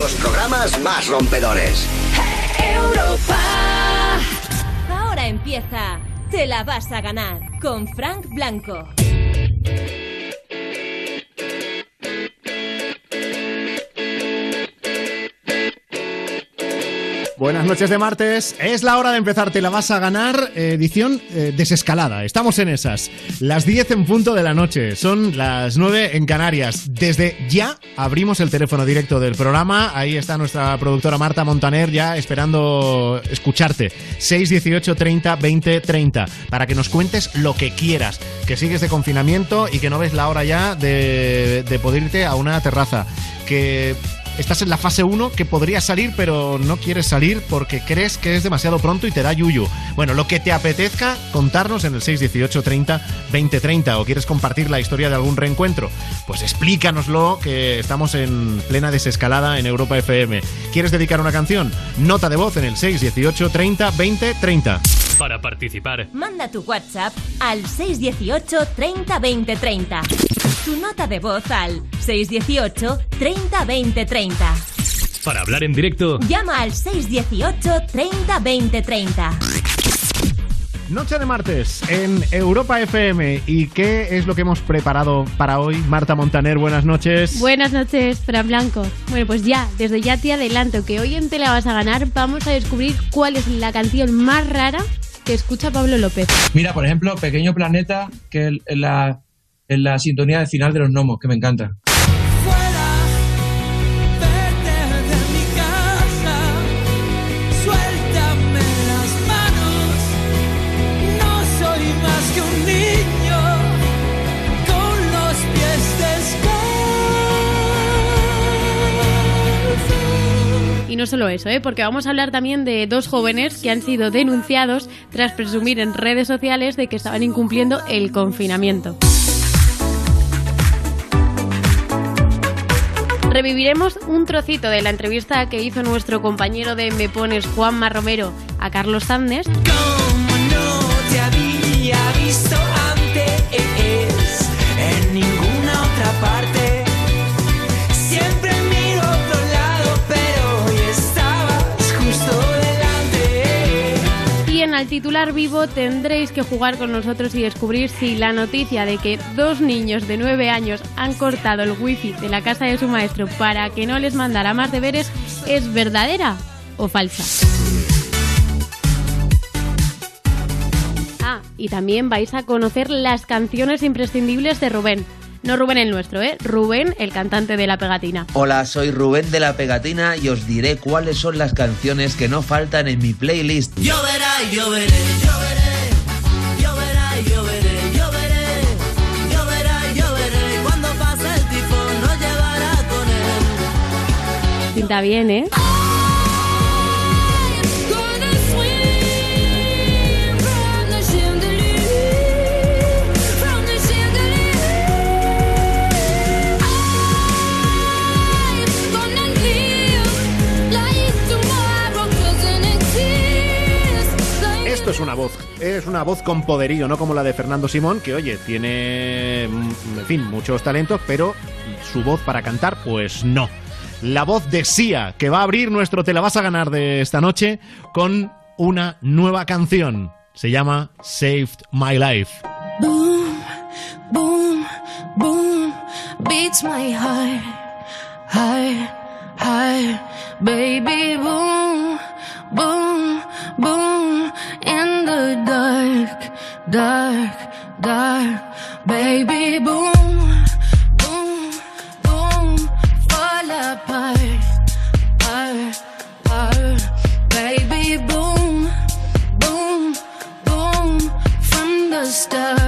Los programas más rompedores. Europa. Ahora empieza. Te la vas a ganar con Frank Blanco. Buenas noches de martes. Es la hora de empezar. Te la vas a ganar. Edición eh, desescalada. Estamos en esas. Las 10 en punto de la noche. Son las 9 en Canarias. Desde ya abrimos el teléfono directo del programa. Ahí está nuestra productora Marta Montaner ya esperando escucharte. 618 30 20 30. Para que nos cuentes lo que quieras. Que sigues de confinamiento y que no ves la hora ya de, de poder irte a una terraza. Que estás en la fase 1 que podrías salir pero no quieres salir porque crees que es demasiado pronto y te da yuyu. Bueno, lo que te apetezca contarnos en el 618 30 20 30 o quieres compartir la historia de algún reencuentro, pues explícanoslo que estamos en plena desescalada en Europa FM. ¿Quieres dedicar una canción? Nota de voz en el 618 30 20 30. Para participar, Manda tu WhatsApp al 618 30 20 30. Tu nota de voz al 618 30 20 30. Para hablar en directo, Llama al 618 30 20 30. Noche de martes en Europa FM. ¿Y qué es lo que hemos preparado para hoy? Marta Montaner, buenas noches. Buenas noches, Fran Blanco. Bueno, pues ya, desde ya te adelanto que hoy en Te la vas a ganar vamos a descubrir cuál es la canción más rara que escucha Pablo López. Mira, por ejemplo, Pequeño Planeta, que es en la, en la sintonía del final de los gnomos, que me encanta. No solo eso, ¿eh? porque vamos a hablar también de dos jóvenes que han sido denunciados tras presumir en redes sociales de que estaban incumpliendo el confinamiento. Reviviremos un trocito de la entrevista que hizo nuestro compañero de Me Pones, Juanma Romero, a Carlos Sandes. Al titular vivo tendréis que jugar con nosotros y descubrir si la noticia de que dos niños de 9 años han cortado el wifi de la casa de su maestro para que no les mandara más deberes es verdadera o falsa. Ah, y también vais a conocer las canciones imprescindibles de Rubén. No Rubén el nuestro, ¿eh? Rubén, el cantante de La Pegatina. Hola, soy Rubén de la Pegatina y os diré cuáles son las canciones que no faltan en mi playlist. Lloverá y lloveré, lloveré, lloverá y lloveré, lloveré, lloverá Es una voz, es una voz con poderío, no como la de Fernando Simón, que oye, tiene, mm, en fin, muchos talentos, pero su voz para cantar, pues no. La voz de Sia, que va a abrir nuestro Te la vas a ganar de esta noche con una nueva canción. Se llama Saved My Life. Boom, boom, boom, beats my heart, baby. Boom, boom, boom, in the dark, dark, dark, baby. Boom, boom, boom, fall apart, apart, apart, baby. Boom, boom, boom, from the start,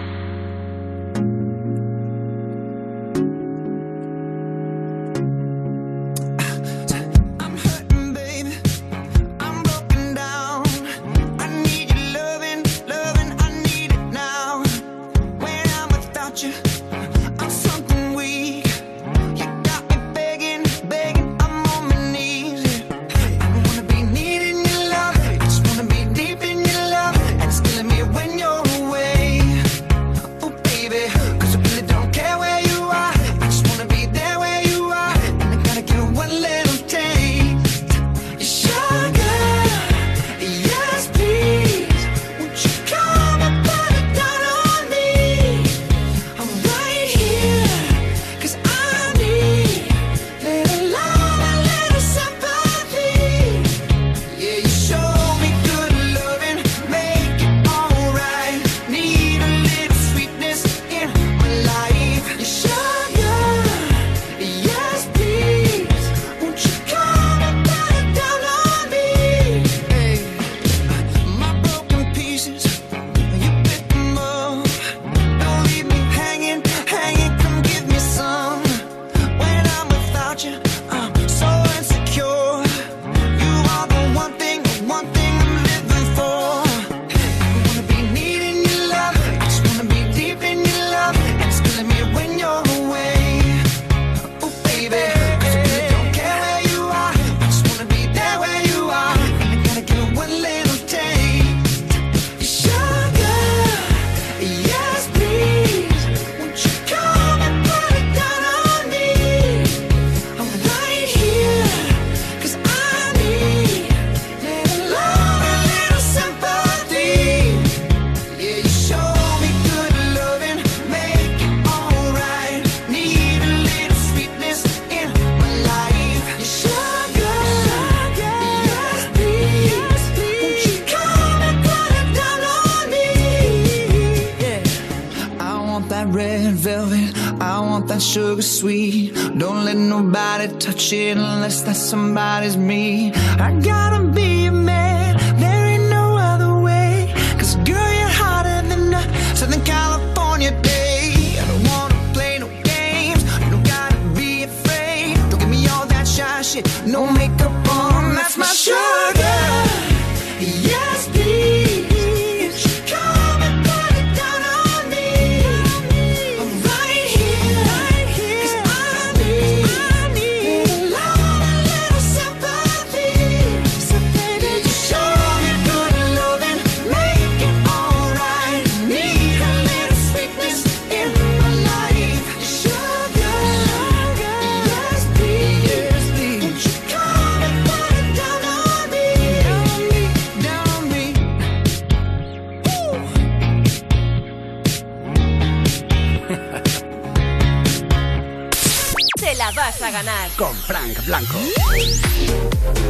Ganar. Con Frank Blanco.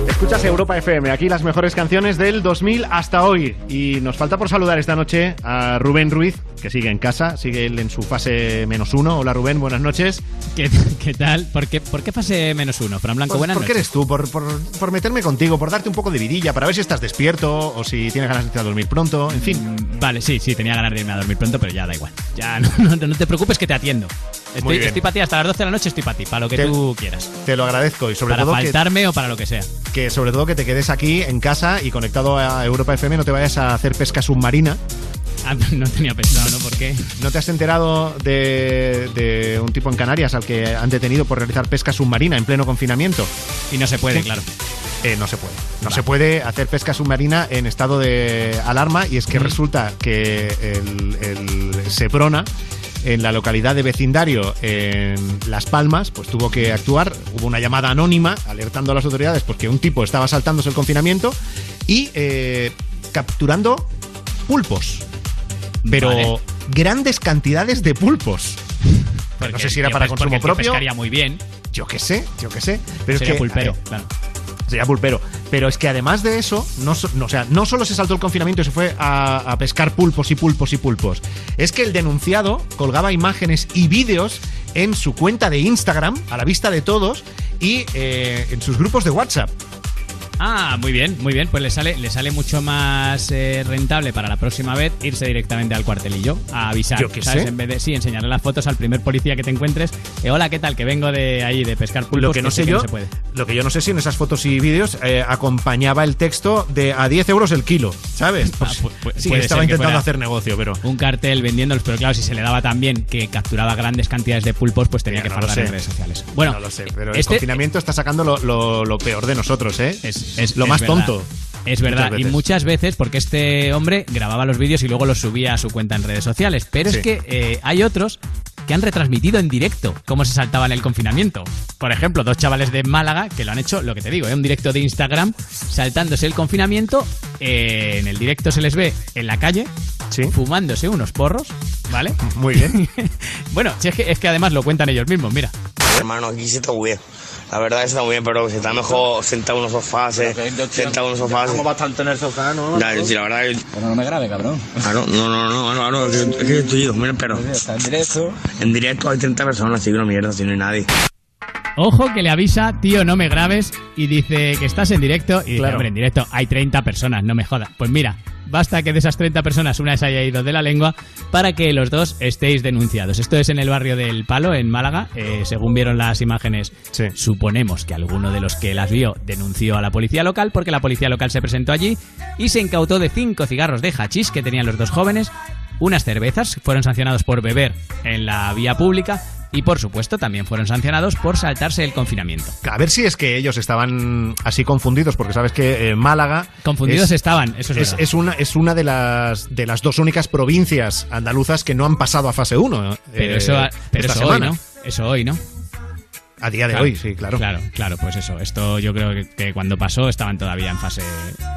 Escuchas Europa FM, aquí las mejores canciones del 2000 hasta hoy. Y nos falta por saludar esta noche a Rubén Ruiz, que sigue en casa, sigue él en su fase menos uno. Hola Rubén, buenas noches. ¿Qué, qué tal? ¿Por qué, por qué fase menos uno? Fran Blanco, Pues, buenas ¿Por qué noches. eres tú? Por, por- por meterme contigo, por darte un poco de vidilla, para ver si estás despierto o si tienes ganas de irte a dormir pronto, en fin. Mm, Vale, sí, sí, tenía ganas de irme a dormir pronto, pero ya da igual. Ya no, no- no te preocupes que te atiendo. Estoy, estoy para ti hasta las 12 de la noche, estoy para ti, para lo que Te- tú quieras. Te lo agradezco y sobre para todo que, faltarme o para lo que sea. que sobre todo que te quedes aquí en casa y conectado a Europa FM, no te vayas a hacer pesca submarina. Ah, no tenía pensado, ¿no? ¿Por qué? ¿No te has enterado de, de un tipo en Canarias al que han detenido por realizar pesca submarina en pleno confinamiento? Y no se puede, ¿Qué? claro. Eh, no se puede. No se puede hacer pesca submarina en estado de alarma y es que resulta que el, el Seprona en la localidad de vecindario en Las Palmas, pues tuvo que actuar. Hubo una llamada anónima alertando a las autoridades porque un tipo estaba saltándose el confinamiento y eh, capturando pulpos. Pero Vale. grandes cantidades de pulpos. Porque no sé si era para consumo propio. pescaría muy bien. Yo qué sé, yo qué sé. Pero Sería es que, pulpero, eh, claro. Sería pulpero. Pero es que además de eso, no, no, sea, no solo se saltó el confinamiento y se fue a, a pescar pulpos y pulpos y pulpos. Es que el denunciado colgaba imágenes y vídeos en su cuenta de Instagram, a la vista de todos, y eh, en sus grupos de WhatsApp. Ah, muy bien, muy bien. Pues le sale, le sale mucho más eh, rentable para la próxima vez irse directamente al cuartelillo a avisar. Yo qué ¿sabes? sé. En vez de sí, enseñarle las fotos al primer policía que te encuentres. Eh, Hola, ¿qué tal? Que vengo de ahí de pescar pulpos. Lo que no sé yo, no se puede. lo que yo no sé si en esas fotos y vídeos eh, acompañaba el texto de a 10 euros el kilo, ¿sabes? Pues, Ah, pu- pu- sí, puede estaba que intentando hacer negocio, pero Un cartel vendiéndolos, pero claro, si se le daba tan bien que capturaba grandes cantidades de pulpos, pues tenía que no en redes sociales. Bueno, no lo sé, pero el este- confinamiento está sacando lo, lo- lo peor de nosotros, ¿eh? es, es- lo es más verdad. tonto. Es verdad, Muchas y muchas veces porque este hombre grababa los vídeos y luego los subía a su cuenta en redes sociales. Pero Sí. es que eh, hay otros que han retransmitido en directo cómo se saltaban el confinamiento. Por ejemplo, dos chavales de Málaga que lo han hecho, lo que te digo, ¿eh? un directo de Instagram saltándose el confinamiento. Eh, en el directo se les ve en la calle Sí. fumándose unos porros, ¿vale? Muy bien. bueno, si es, que, es que además lo cuentan ellos mismos, mira. Hermano, aquí se está muy bien. La verdad está muy bien, pero se está mejor sentado en unos sofás, eh, sentado en unos sofás. Como bastante en el sofá, ¿no? sí, la verdad. Pero no me grabe, cabrón. Claro, no, no, no, no, no, es que- es que estoy yo, mira, pero... Está en directo. En directo hay 30 personas, así que una mierda, si no hay nadie. Ojo que le avisa, tío, no me grabes, y dice que estás en directo, y dice, Claro. hombre, en directo hay 30 personas, no me jodas. Pues mira, basta que de esas 30 personas una se haya ido de la lengua para que los dos estéis denunciados. Esto es en el barrio del Palo, en Málaga. Eh, según vieron las imágenes, Sí. suponemos que alguno de los que las vio denunció a la policía local porque la policía local se presentó allí y se incautó de cinco cigarros de hachís que tenían los dos jóvenes, unas cervezas, fueron sancionados por beber en la vía pública y por supuesto también fueron sancionados por saltarse el confinamiento. A ver si es que ellos estaban así confundidos, porque sabes que eh, Málaga. Confundidos es, estaban, eso es, es, es una, es una de las, de las dos únicas provincias andaluzas que no han pasado a fase 1. pero eso, pero esta eso hoy. ¿no? Eso hoy, ¿no? A día de Claro, hoy, sí, claro. Claro, claro, pues eso. Esto yo creo que, que cuando pasó estaban todavía en fase,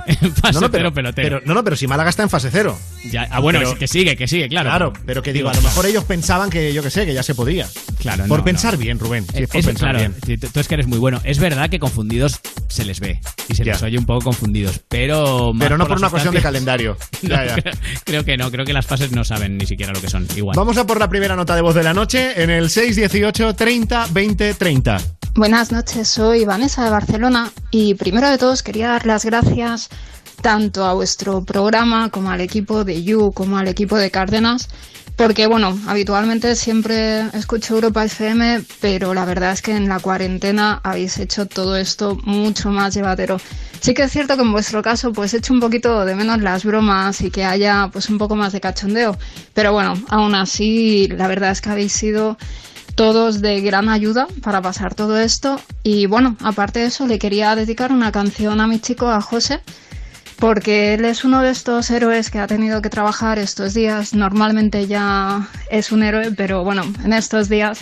en fase No, no, pero, cero pelotero. pero- no, no, pero si Málaga está en fase 0. Ya- ah, bueno, pero- que sigue, que sigue, claro. Claro, pero que digo, a lo mejor ellos pensaban que, yo que sé, que ya se podía. Claro, Por no, pensar bien, Rubén. Eh, es por es- pensar claro, bien. tú es que eres muy bueno. Es verdad que confundidos se les ve y se Ya. les oye un poco confundidos, pero Pero no por una cuestión de calendario. Ya, ya. Creo, creo que no, creo que las fases no saben ni siquiera lo que son. Igual. Vamos a por la primera nota de voz de la noche en el 618 30 20 30. Buenas noches, soy Vanessa de Barcelona y primero de todos quería dar las gracias tanto a vuestro programa como al equipo de You como al equipo de Cárdenas porque bueno, habitualmente siempre escucho Europa FM, pero la verdad es que en la cuarentena habéis hecho todo esto mucho más llevadero. Sí que es cierto que en vuestro caso pues echo un poquito de menos las bromas y que haya pues un poco más de cachondeo, pero bueno, aún así la verdad es que habéis sido todos de gran ayuda para pasar todo esto. Y bueno, aparte de eso, le quería dedicar una canción a mi chico, a José, porque él es uno de estos héroes que ha tenido que trabajar estos días. Normalmente ya es un héroe, pero bueno, en estos días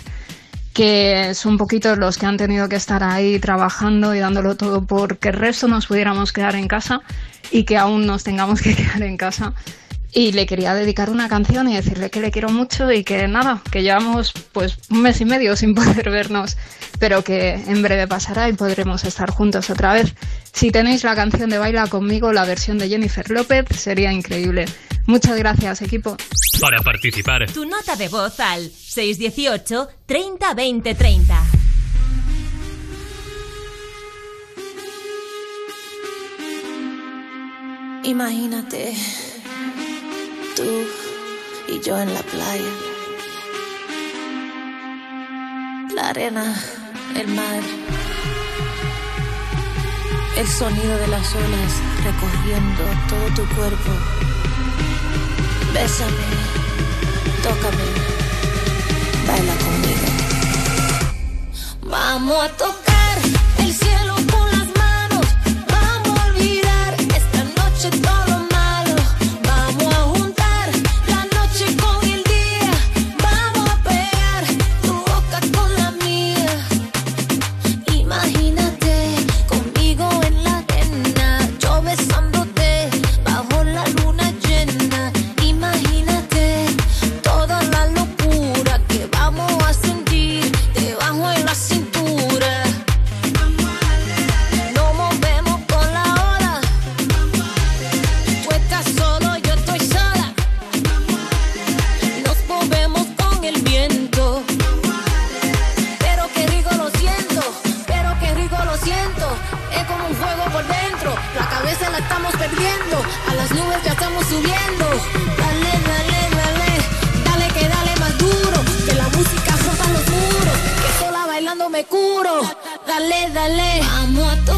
que son poquitos los que han tenido que estar ahí trabajando y dándolo todo porque el resto nos pudiéramos quedar en casa y que aún nos tengamos que quedar en casa. Y le quería dedicar una canción y decirle que le quiero mucho y que nada, que llevamos pues un mes y medio sin poder vernos, pero que en breve pasará y podremos estar juntos otra vez. Si tenéis la canción de Baila conmigo, la versión de Jennifer López, sería increíble. Muchas gracias, equipo. Para participar, Tu nota de voz al 618 30 20 30. Imagínate tú y yo en la playa. La arena, el mar, el sonido de las olas recorriendo todo tu cuerpo. Bésame, tócame, baila conmigo. Vamos a tocar Dale, dale. Vamos a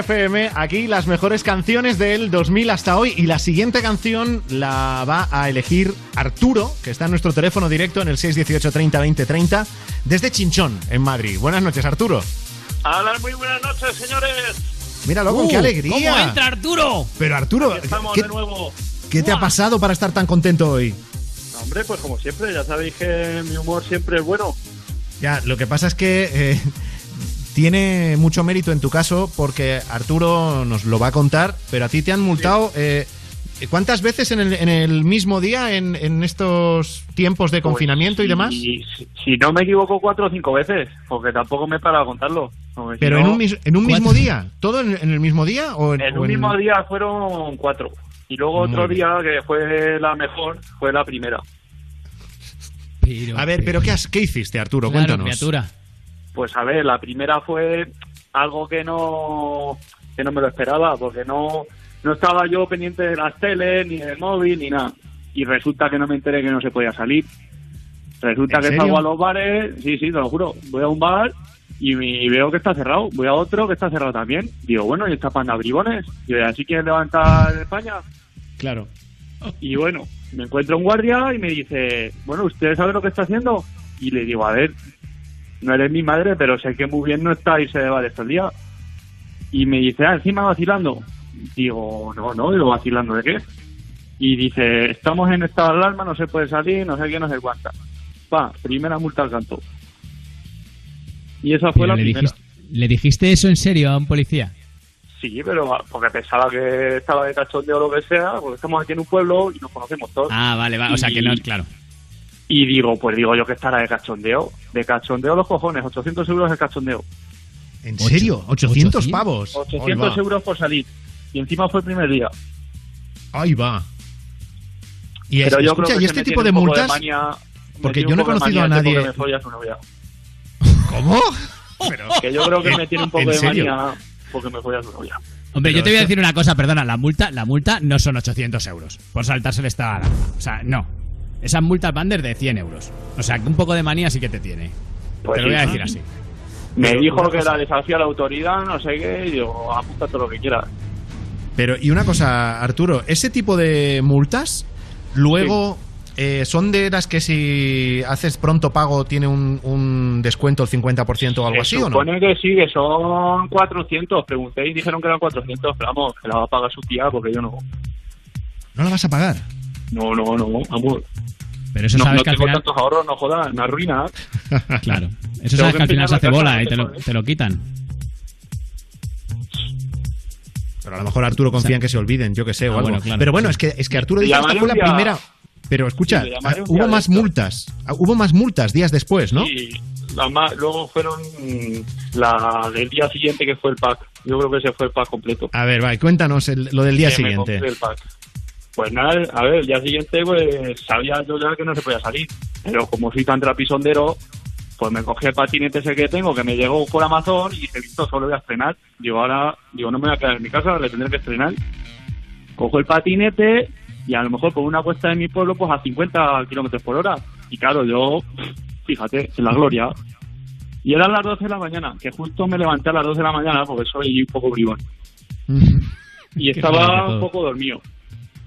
FM, aquí las mejores canciones del 2000 hasta hoy y la siguiente canción la va a elegir Arturo, que está en nuestro teléfono directo en el 618 30 20 30 desde Chinchón, en Madrid. Buenas noches, Arturo. Hola, muy buenas noches, señores. Míralo, con Uh, qué alegría. ¿cómo entra Arturo? Pero Arturo, Aquí estamos ¿qué, de nuevo. qué te ha pasado para estar tan contento hoy? Hombre, pues como siempre, ya sabéis que mi humor siempre es bueno. Ya, lo que pasa es que eh, tiene mucho mérito en tu caso porque Arturo nos lo va a contar, pero a ti te han multado. eh, ¿Cuántas veces en el, en el mismo día, en, en estos tiempos de confinamiento y demás? Si, si no me equivoco, cuatro o cinco veces, porque tampoco me he parado a contarlo. Si Pero no- en un, en un mismo día, ¿todo en, en el mismo día? O en, En o un en- mismo día fueron cuatro. Y luego Muy otro bien. día que fue la mejor, fue la primera. A ver, pero ¿qué, has- qué hiciste, Arturo? Claro, Cuéntanos. criatura. Pues a ver, la primera fue algo que no que no me lo esperaba, porque no, no estaba yo pendiente de las teles, ni del móvil, ni nada. Y resulta que no me enteré que no se podía salir. Resulta ¿En que salgo a los bares, sí, sí, te lo juro. Voy a un bar y, veo que está cerrado. Voy a otro que está cerrado también. Digo, bueno, ¿y esta panda bribones? Y así quieren levantar España. Claro. Y bueno, me encuentro un guardia y me dice, bueno, ¿usted sabe lo que está haciendo? Y le digo, a ver, no eres mi madre, pero sé que muy bien no está irse de bares todo el día. Y me dice, ah, encima vacilando. Digo, no, no, digo, vacilando de qué. Y dice, estamos en estado de alarma, no se puede salir, no sé qué, no sé cuánta. Pa, primera multa al canto. Y esa fue Pero la le, primera. dijiste, ¿Le dijiste eso en serio a un policía? Sí, pero porque pensaba que estaba de cachondeo o lo que sea, porque estamos aquí en un pueblo y nos conocemos todos. Ah, vale, va. O sea que no, claro. Y digo, pues digo yo que estará de cachondeo. De cachondeo los cojones, 800 euros el cachondeo. ¿En serio? 800 pavos. 800 Ahí va. euros por salir. Y encima fue el primer día. Ahí va. Y, es- Pero yo escucha, creo que ¿y este me tipo tiene de un poco multas? manía- me porque yo no he de conocido a este nadie. porque me folla a su novia. ¿Cómo? Que yo creo que me tiene un poco ¿En de serio? manía porque me folla a su novia. Hombre, Pero yo te voy a decir una cosa, perdona, la multa, la multa no son 800 euros por saltarse el estado de alarma. O sea, no. Esas multas van desde 100 euros. O sea, que un poco de manía sí que te tiene. Pues te lo voy a decir así. Me Pero dijo que cosa- la desafía la autoridad, no sé qué, y digo, apunta todo lo que quieras. Pero, y una cosa, Arturo, ese tipo de multas, luego eh, son de las que si haces pronto pago tiene un, un descuento del 50% o algo Se así, ¿o no? supone que sí, que son 400. Pregunté y dijeron que eran 400, pero vamos, que la va a pagar su tía porque yo no. ¿No la vas a pagar? No, no, no, vamos. Pero eso no, sabes no que al tengo final... tantos ahorros, no jodas, me arruina. Claro. Eso sabes que al final se hace bola y te lo, antes, ¿eh? te lo quitan. Pero a lo mejor Arturo confía en que se olviden, yo que sé, o Ah, algo. bueno, claro. Pero bueno, es que, es que Arturo dice que fue la primera. Pero escucha, Sí, ah, hubo más esto. multas. Ah, Hubo más multas días después, ¿no? Y la ma- luego fueron la del día siguiente que fue el pack. Yo creo que ese fue el pack completo. A ver, va, cuéntanos el- lo del día Que siguiente. compré el pack. Pues nada, a ver, el día siguiente pues sabía yo ya que no se podía salir. Pero como soy tan trapisondero, pues me cogí el patinete ese que tengo, que me llegó por Amazon y dije, listo, solo voy a estrenar. Digo, ahora, digo, no me voy a quedar en mi casa, le tendré que estrenar. Cojo el patinete y a lo mejor por una cuesta de mi pueblo, pues a 50 kilómetros por hora. Y claro, yo, fíjate, en la gloria. Y eran las 12 de la mañana, que justo me levanté a las 12 de la mañana porque soy un poco bribón. Y estaba un poco dormido.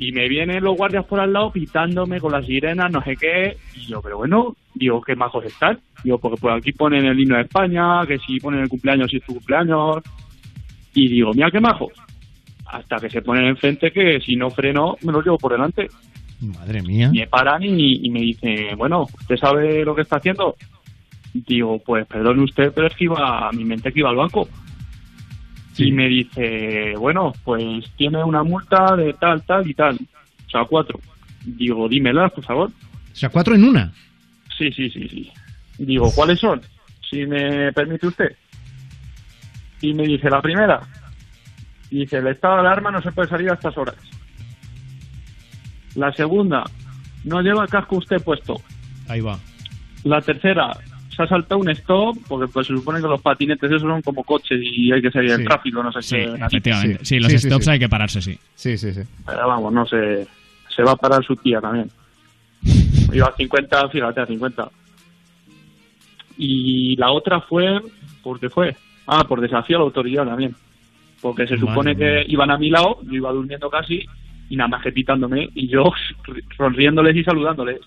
Y me vienen los guardias por al lado pitándome con las sirenas, no sé qué. Y yo, pero bueno, digo, qué majos están. Digo, porque por aquí ponen el himno de España, que si ponen el cumpleaños, si es tu cumpleaños. Y digo, mira qué majos. Hasta que se ponen enfrente que si no freno, me los llevo por delante. Madre mía. Me paran y, y me dicen, bueno, ¿usted sabe lo que está haciendo? Digo, pues perdone usted, pero es que iba, a mi mente que iba al banco. Y me dice, bueno, pues tiene una multa de tal, tal y tal. O sea, cuatro. Digo, dímelas, por favor. O sea, cuatro en una. Sí, sí, sí, sí. Digo, ¿cuáles son? Si me permite usted. Y me dice, la primera. Dice, el estado de alarma no se puede salir a estas horas. La segunda, no lleva el casco usted puesto. Ahí va. La tercera, se ha saltado un stop, porque pues se supone que los patinetes esos son como coches y hay que seguir Sí. el tráfico, no sé Sí, qué. efectivamente. Sí, los stops hay que pararse, sí. Sí, sí, sí. Pero vamos, no sé, se va a parar su tía también. Iba a 50, fíjate, a 50. Y la otra fue, ¿por qué fue? Ah, por desafío a la autoridad también. Porque se Madre supone que mía. iban a mi lado, yo iba durmiendo casi, y nada más que pitándome, y yo sonriéndoles y saludándoles.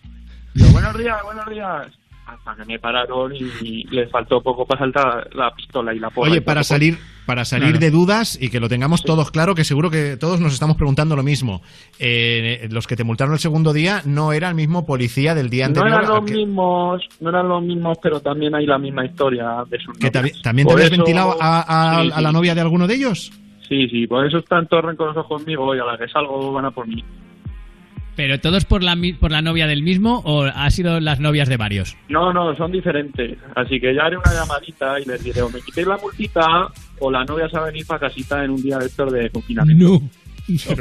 Yo, buenos días, buenos días. Hasta que me pararon y les faltó poco para saltar la pistola y la porra. Oye, para salir, para salir Claro. de dudas y que lo tengamos todos claro, que seguro que todos nos estamos preguntando lo mismo. Eh, los que te multaron el segundo día no era el mismo policía del día No anterior. eran al los que, mismos, no eran los mismos, pero también hay la misma historia de sus que novias. ¿También te Por habías eso- ventilado a, a- sí, a la sí. novia de alguno de ellos? Sí, sí, por eso están todos rencorosos conmigo y a la que salgo van a por mí. ¿Pero todos por la, mi- por la novia del mismo o ha sido las novias de varios? No, no, son diferentes. Así que ya haré una llamadita y les diré o me quitéis la multita o la novia se va a venir para casita en un día de estos de confinamiento. No.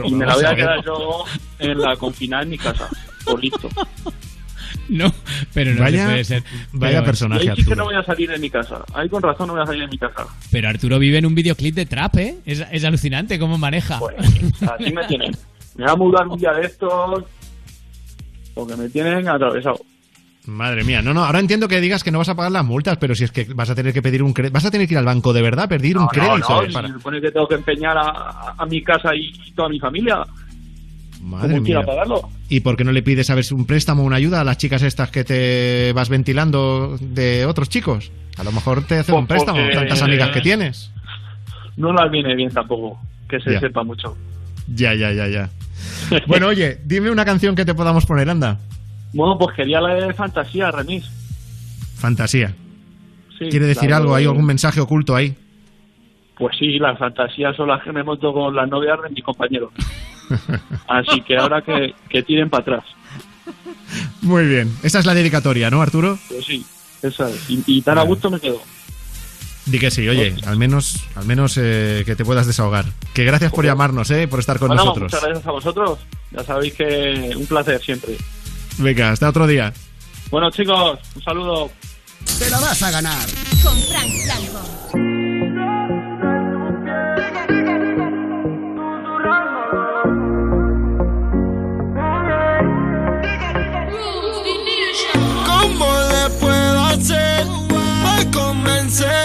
y me la voy a quedar yo en la confinada en mi casa. Por listo. No, pero no Vaya- se puede ser. vaya Pero- personaje. Ahí sí que no voy a salir de mi casa. Ahí con razón no voy a salir de mi casa. Pero Arturo vive en un videoclip de trap, ¿eh? Es, es alucinante cómo maneja. Así me tienen. Me voy a mudar un día de estos porque me tienen atravesado. Madre mía, no, no, ahora entiendo que digas que no vas a pagar las multas, pero si es que vas a tener que pedir un crédito, vas a tener que ir al banco de verdad, pedir un No, crédito. no, eh, y para- se supone que tengo que empeñar a, a mi casa y, y toda mi familia. Madre mía. pagarlo. ¿Y por qué no le pides a ver un préstamo o una ayuda a las chicas estas que te vas ventilando de otros chicos? A lo mejor te hacen un Pues préstamo, porque- tantas amigas que tienes. No las viene bien tampoco, que se Ya. sepa mucho. Ya, ya, ya, ya. Bueno, oye, dime una canción que te podamos poner, anda. Bueno, pues quería la de Fantasía, remix. Fantasía. ¿Quiere decir algo? ¿Hay algún mensaje oculto ahí? Pues sí, las fantasías son las que me monto con las novias de mis compañeros. Así que ahora que, que tiren para atrás. Muy bien. Esa es la dedicatoria, ¿no, Arturo? Pues sí, esa es. Y, y tan a gusto me quedo. Di que sí, oye, pues- al menos, al menos eh, que te puedas desahogar. Que gracias por pues- llamarnos, eh, por estar con nosotros. Muchas gracias a vosotros. Ya sabéis que un placer siempre. Venga, hasta otro día. Bueno, chicos, un saludo. Te la vas a ganar. Con Frank Blanco. ¿Cómo le puedo hacer para convencer?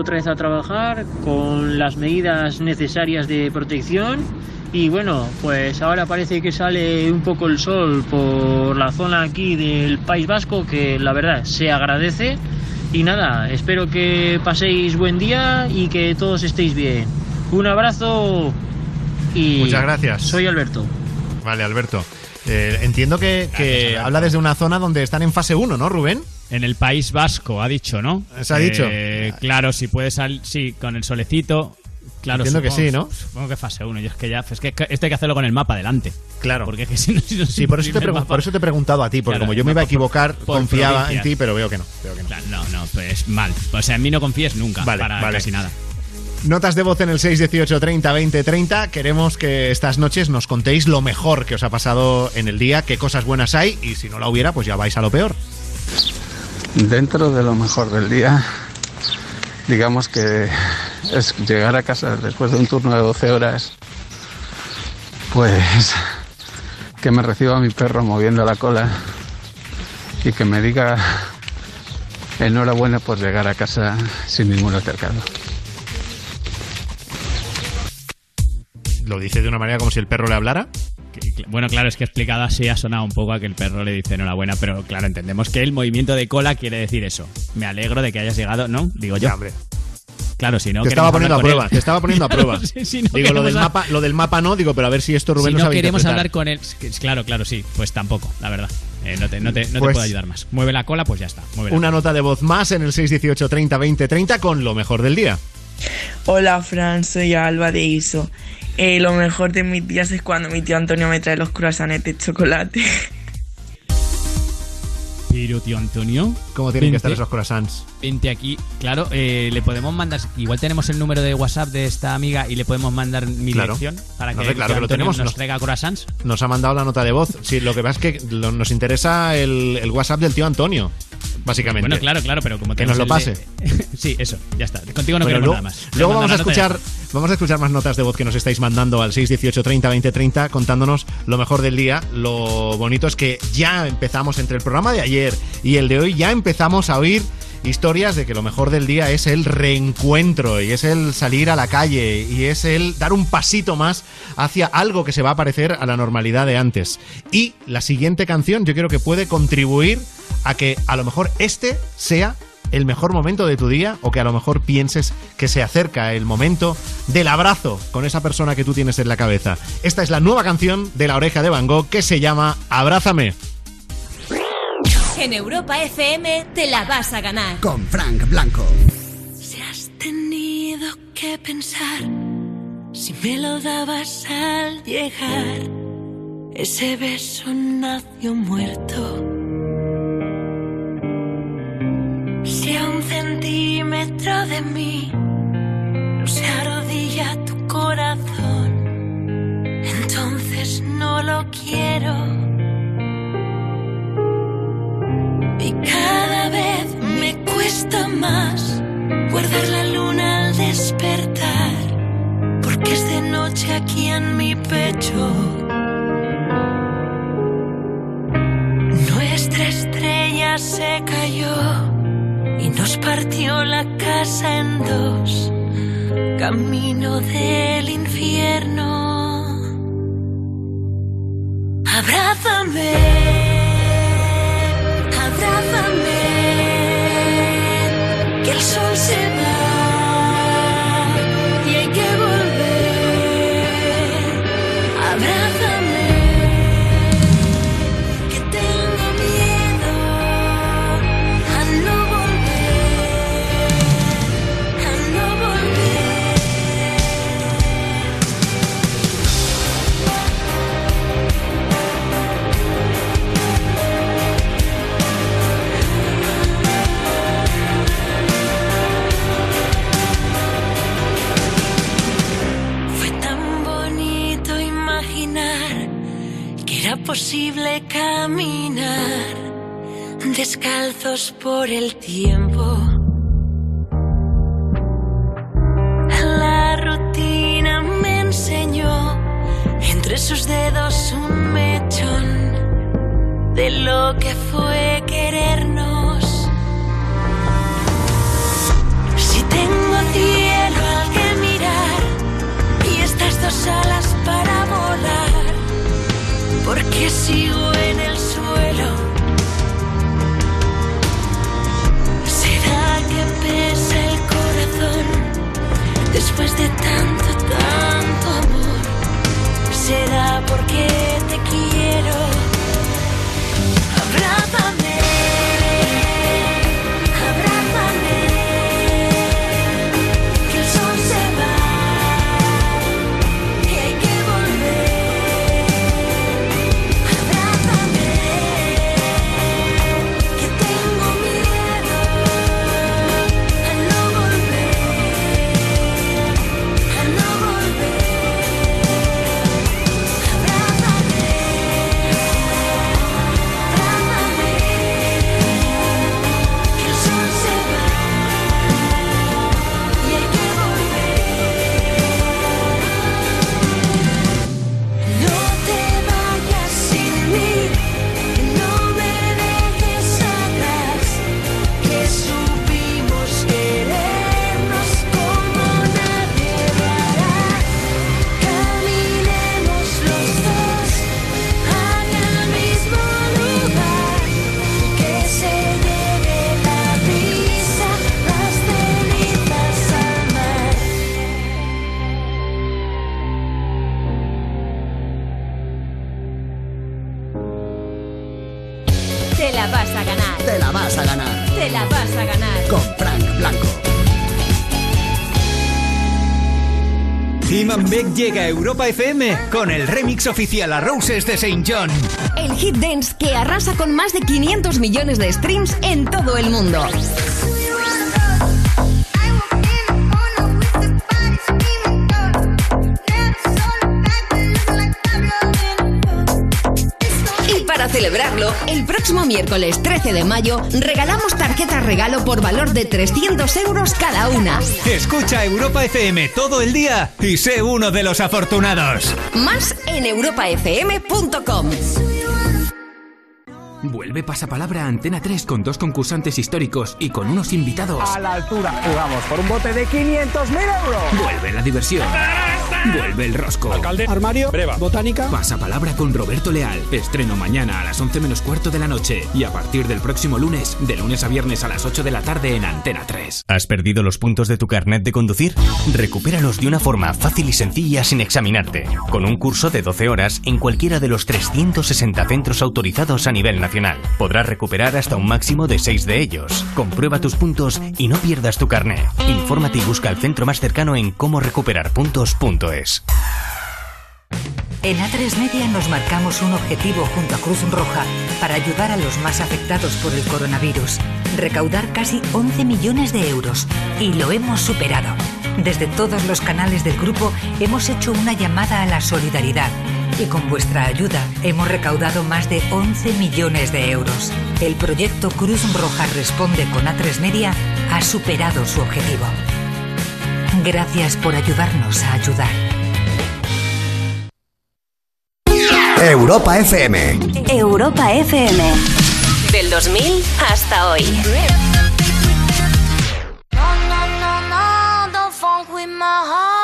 otra vez a trabajar con las medidas necesarias de protección y bueno, pues ahora parece que sale un poco el sol por la zona aquí del País Vasco que la verdad se agradece y nada, espero que paséis buen día y que todos estéis bien. Un abrazo y muchas gracias. Soy Alberto. Vale, Alberto. Eh, entiendo que, que habla desde una zona donde están en fase 1, ¿no, Rubén? En el País Vasco, ha dicho, ¿no? Se ha dicho. Eh claro, si puede salir, sí, con el solecito. Claro, Entiendo que sí, ¿no? Supongo que fase 1. Y es que ya, es que esto hay que hacerlo con el mapa delante. Claro. Porque es que si no, si no- Sí, por eso, te mapa- por eso te he preguntado a ti, porque Claro, como yo me iba a por- equivocar, por confiaba en ti, pero veo que no. veo que no. Claro, no, no, pues mal. O sea, en mí no confíes nunca Vale, para vale. casi nada. Notas de voz en el 618 30 20 30. Queremos que estas noches nos contéis lo mejor que os ha pasado en el día, qué cosas buenas hay y si no la hubiera, pues ya vais a lo peor. Dentro de lo mejor del día, digamos que es llegar a casa después de un turno de 12 horas, pues que me reciba mi perro moviendo la cola y que me diga enhorabuena por llegar a casa sin ningún altercado. Lo dice de una manera como si el perro le hablara. Bueno, claro, es que explicado así ha sonado un poco a que el perro le dice enhorabuena, pero claro, entendemos que el movimiento de cola quiere decir eso. Me alegro de que hayas llegado, ¿no? Digo yo. Ya, hombre. Claro, si no. te estaba poniendo a prueba, él. te estaba poniendo a prueba. Sí, sí, no digo, lo del, mapa, lo del mapa no, digo, pero a ver si esto Rubén si no sabe queremos hablar con él. Claro, claro, sí. Pues tampoco, la verdad. Eh, no te, no te- no te Pues- puedo ayudar más. Mueve la cola, pues ya está. mueve Una nota de voz más en el 618 30 20 30 con lo mejor del día. Hola Fran, soy Alba de ISO. Eh, lo mejor de mis días es cuando mi tío Antonio me trae los croissants de chocolate. Pero, tío Antonio. ¿Cómo tienen que Vente. estar esos croissants? Vente aquí. Claro, eh, le podemos mandar. Igual tenemos el número de WhatsApp de esta amiga y le podemos mandar mi Claro. dirección para No, que, claro que lo tenemos, nos nos- traiga croissants. Nos ha mandado la nota de voz. Sí, lo que pasa es que lo- nos interesa el, el WhatsApp del tío Antonio, básicamente. Bueno, claro, claro, pero como Que nos lo de- pase. sí, eso, ya está. Contigo no Bueno, queremos luego, nada más. luego vamos a escuchar vamos a escuchar más notas de voz que nos estáis mandando al 618 30 20 30 contándonos lo mejor del día. Lo bonito es que ya empezamos entre el programa de ayer y el de hoy ya empezamos a oír historias de que lo mejor del día es el reencuentro y es el salir a la calle y es el dar un pasito más hacia algo que se va a parecer a la normalidad de antes. Y la siguiente canción yo creo que puede contribuir a que a lo mejor este sea el mejor momento de tu día o que a lo mejor pienses que se acerca el momento del abrazo con esa persona que tú tienes en la cabeza. Esta es la nueva canción de la oreja de Van Gogh que se llama Abrázame. En Europa FM te la vas a ganar. Con Frank Blanco. Si has tenido que pensar si me lo dabas al llegar, ese beso nació muerto. Si a un centímetro de mí no se arrodilla tu corazón, entonces no lo quiero. Y cada vez me cuesta más guardar la luna al despertar, porque es de noche aquí en mi pecho. Nuestra estrella se cayó y nos partió la casa en dos, camino del infierno. Abrázame. Abrázame, que el sol que era posible caminar descalzos por el tiempo. La rutina me enseñó entre sus dedos un mechón de lo que fue querernos. Si tengo cielo al que mirar y estas dos alas para volar, porque sigo en el suelo. ¿Será que pesa el corazón después de tanto, tanto amor? ¿Será porque te quiero? Abrázame. Llega a Europa FM con el remix oficial a Roses de St. John. El hit dance que arrasa con más de 500 millones de streams en todo el mundo. Celebrarlo, el próximo miércoles 13 de mayo regalamos tarjetas regalo por valor de 300 euros cada una. Escucha Europa FM todo el día y sé uno de los afortunados. Más en europafm.com. Vuelve Pasapalabra a Antena 3 con dos concursantes históricos y con unos invitados. A la altura jugamos por un bote de 500.000 euros. Vuelve la diversión. Vuelve el rosco. Alcalde. Armario. Breva. Botánica. Pasapalabra con Roberto Leal. Estreno mañana a las 11 menos cuarto de la noche. Y a partir del próximo lunes, de lunes a viernes a las 8 de la tarde en Antena 3. ¿Has perdido los puntos de tu carnet de conducir? Recupéralos de una forma fácil y sencilla sin examinarte, con un curso de 12 horas en cualquiera de los 360 centros autorizados a nivel nacional. Podrás recuperar hasta un máximo de 6 de ellos. Comprueba tus puntos y no pierdas tu carnet. Infórmate y busca el centro más cercano en cómo recuperar puntos.es. En A3 Media nos marcamos un objetivo junto a Cruz Roja para ayudar a los más afectados por el coronavirus. Recaudar casi 11 millones de euros. Y lo hemos superado. Desde todos los canales del grupo hemos hecho una llamada a la solidaridad. Y con vuestra ayuda hemos recaudado más de 11 millones de euros. El proyecto Cruz Roja Responde con A3 Media ha superado su objetivo. Gracias por ayudarnos a ayudar. Europa FM. Europa FM. Del 2000 hasta hoy. No, no, no, no, don't funk with my heart.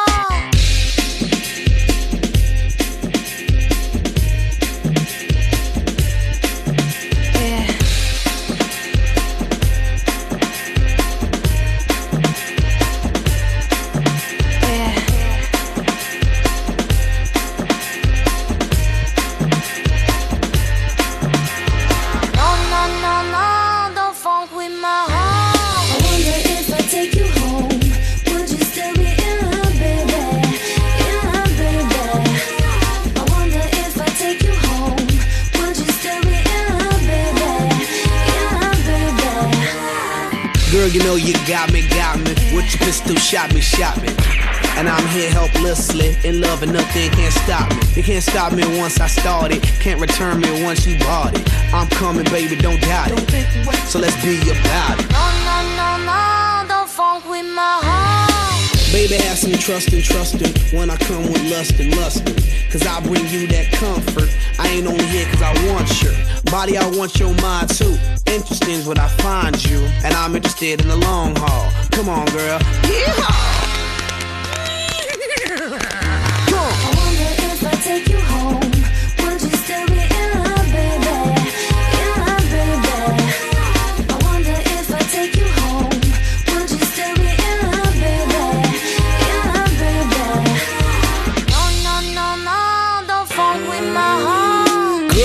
You know you got me, got me. With your pistol, shot me, shot me. And I'm here helplessly, in love and nothing can't stop me. You can't stop me once I started, can't return me once you bought it. I'm coming, baby, don't doubt it. So let's be about it. Baby, have some trust and trusting when I come with lust and lust. Cause I bring you that comfort. I ain't only here cause I want your body, I want your mind too. Interesting what I find you, and I'm interested in the long haul. Come on, girl. Yeehaw! I wonder if I take you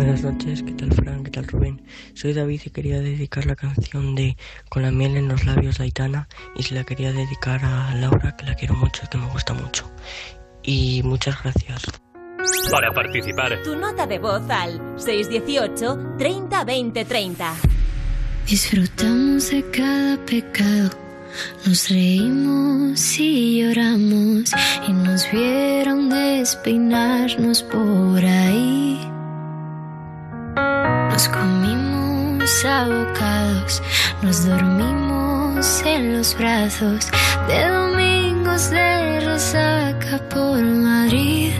Buenas noches, ¿qué tal Fran? ¿Qué tal Rubén? Soy David y quería dedicar la canción de Con la miel en los labios de Aitana y se la quería dedicar a Laura, que la quiero mucho y que me gusta mucho. Y muchas gracias. Para participar, Tu nota de voz al 618 30 20 30. Disfrutamos de cada pecado, nos reímos y lloramos y nos vieron despeinarnos por ahí. Nos comimos abocados, nos dormimos en los brazos de domingos de resaca por Madrid.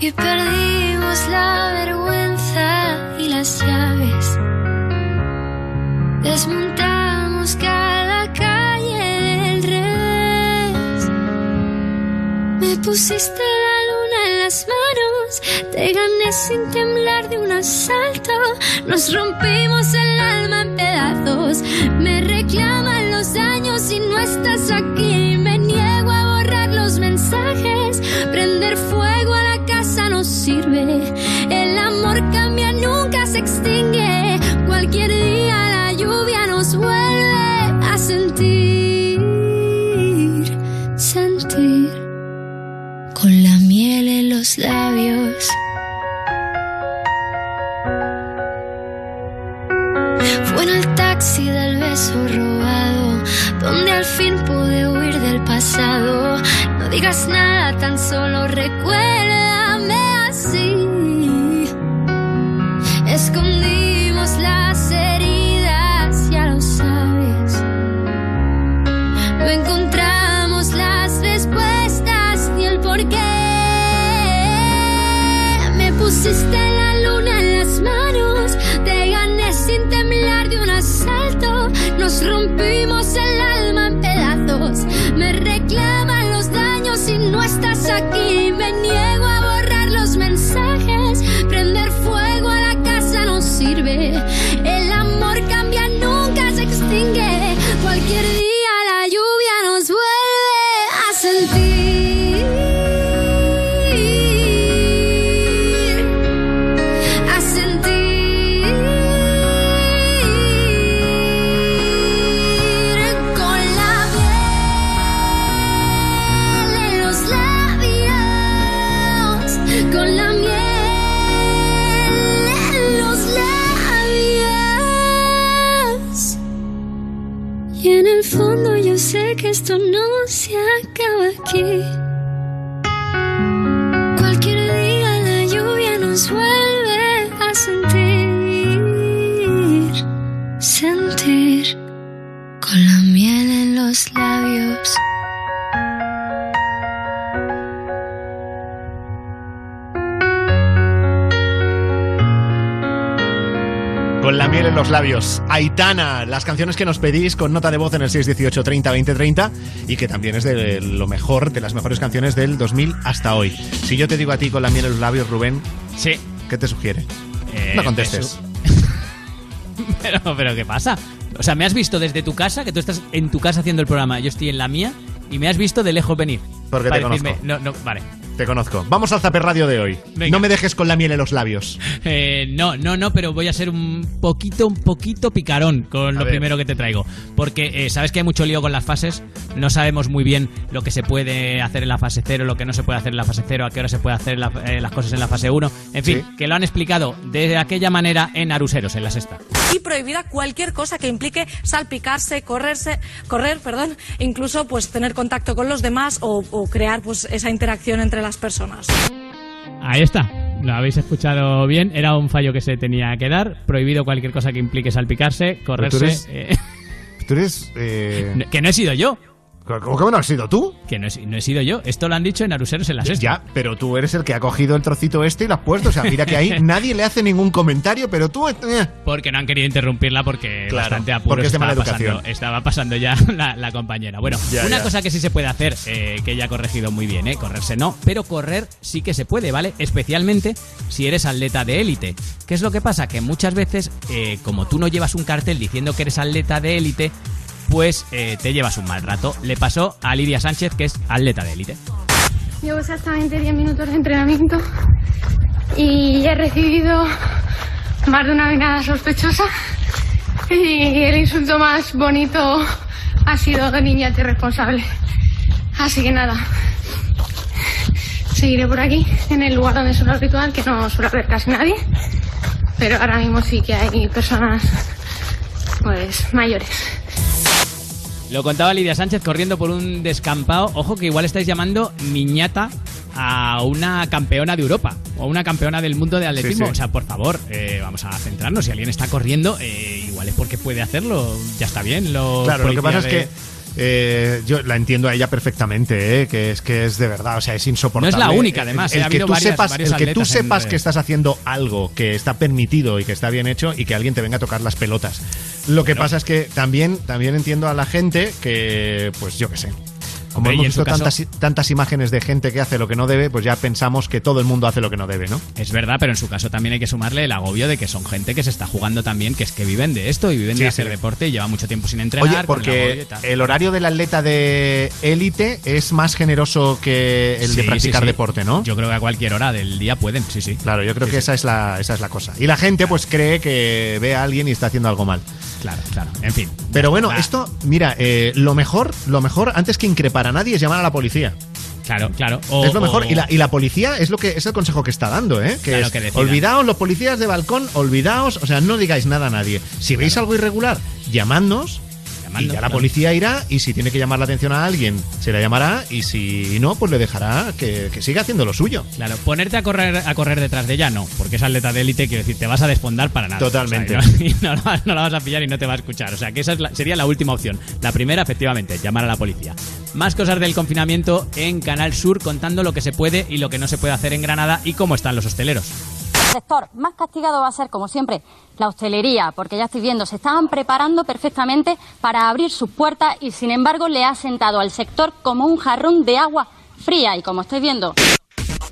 Y perdimos la vergüenza y las llaves. Desmontamos cada calle del revés. Me pusiste la te gané sin temblar de un asalto. Nos rompimos el alma en pedazos. Me reclaman los años y no estás aquí. Me niego a borrar los mensajes. Prender fuego a la casa no sirve. El amor cambia, nunca se extingue. Cualquier día robado, donde al fin pude huir del pasado. No digas nada, tan solo recuérdame labios. Aitana, las canciones que nos pedís con nota de voz en el 618 30 20 30 y que también es de lo mejor, de las mejores canciones del 2000 hasta hoy. Si yo te digo a ti con la miel en los labios, Rubén, sí. ¿qué te sugiere? Eh, no contestes. Pero, pero ¿qué pasa? O sea, me has visto desde tu casa, que tú estás en tu casa haciendo el programa, yo estoy en la mía, y me has visto de lejos venir. Porque te conozco. decirme- No, no, vale. Te conozco. Vamos al Zaper Radio de hoy. No me dejes con la miel en los labios. Eh, no, no, no, pero voy a ser un poquito, un poquito picarón con lo ver. primero que te traigo. Porque eh, sabes que hay mucho lío con las fases. No sabemos muy bien lo que se puede hacer en la fase 0, lo que no se puede hacer en la fase 0, a qué hora se puede hacer la- eh, las cosas en la fase 1. En fin, que lo han explicado de aquella manera en Aruseros, en la sexta. y prohibida cualquier cosa que implique salpicarse, correrse, correr, perdón, incluso pues tener contacto con los demás o, o crear pues esa interacción entre las personas. Ahí está. Lo habéis escuchado bien. Era un fallo que se tenía que dar. Prohibido cualquier cosa que implique salpicarse, Pero tú correrse. eres- eh, Tú eres. eh, que no he sido yo. ¿Cómo que no has sido tú? Que no he, no he sido yo. Esto lo han dicho en Aruseros en la sexta. Ya, pero tú eres el que ha cogido el trocito este y lo has puesto. O sea, mira que ahí nadie le hace ningún comentario, pero tú. eh, Porque no han querido interrumpirla porque Claro, bastante apuro porque es de mala estaba, educación. pasando, estaba pasando ya la, la compañera. Bueno, Ya, una ya. cosa que sí se puede hacer, eh, que ella ha corregido muy bien, ¿eh? correrse no, pero correr sí que se puede, ¿vale? Especialmente si eres atleta de élite. ¿Qué es lo que pasa? Que muchas veces, eh, como tú no llevas un cartel diciendo que eres atleta de élite, pues te llevas un mal rato. Le pasó a Lidia Sánchez, que es atleta de élite. Llevo exactamente 10 minutos de entrenamiento y he recibido más de una mirada sospechosa y el insulto más bonito ha sido niña irresponsable. Así que nada, seguiré por aquí, en el lugar donde suelo habitual, que no suele haber casi nadie, pero ahora mismo sí que hay personas pues mayores. Lo contaba Lidia Sánchez corriendo por un descampado. Ojo que igual estáis llamando niñata a una campeona de Europa o a una campeona del mundo de atletismo. Sí, sí. O sea, por favor, eh, vamos a centrarnos. Si alguien está corriendo, eh, igual es porque puede hacerlo. Ya está bien. Lo Claro, lo que pasa es que eh, yo la entiendo a ella perfectamente, ¿eh? que es que es de verdad, o sea, es insoportable. No es la única, además, El, eh, ha que tú varias- sepas, el que tú en- sepas que estás haciendo algo que está permitido y que está bien hecho y que alguien te venga a tocar las pelotas. Lo que pasa es que también, también entiendo a la gente que, pues yo qué sé. Como Hombre, hemos visto tantas, tantas imágenes de gente que hace lo que no debe, pues ya pensamos que todo el mundo hace lo que no debe, ¿no? Es verdad, pero en su caso también hay que sumarle el agobio de que son gente que se está jugando también, que es que viven de esto y viven Sí, de sí. hacer deporte y lleva mucho tiempo sin entrenar. Oye, el porque el horario del atleta de élite es más generoso que el de practicar deporte, ¿no? Yo creo que a cualquier hora del día pueden, sí, sí. Claro, yo creo que esa es la esa es la cosa. Y la gente pues cree que ve a alguien y está haciendo algo mal. Claro, claro. En fin. Pero bueno, esto, mira, eh, lo mejor, lo mejor antes que increpar a nadie es llamar a la policía. Claro, claro. O- es lo mejor. o- Y la, y la policía es lo que es el consejo que está dando, ¿eh? Que Claro, es, que decidan. olvidaos los policías de balcón, olvidaos, o sea, no digáis nada a nadie. Si veis algo irregular, llamadnos. Y ya la policía irá y si tiene que llamar la atención a alguien, se la llamará y si no, pues le dejará que, que siga haciendo lo suyo. Claro, ponerte a correr a correr detrás de ella no, porque es atleta de élite, quiero decir, te vas a despondar para nada. Totalmente. O sea, y no, la vas- no la vas a pillar y no te va a escuchar. O sea, que esa es la- sería la última opción. La primera, efectivamente, llamar a la policía. Más cosas del confinamiento en Canal Sur contando lo que se puede y lo que no se puede hacer en Granada y cómo están los hosteleros. Sector más castigado va a ser, como siempre, la hostelería, porque ya estoy viendo, se estaban preparando perfectamente para abrir sus puertas y, sin embargo, le ha sentado al sector como un jarrón de agua fría. Y como estoy viendo,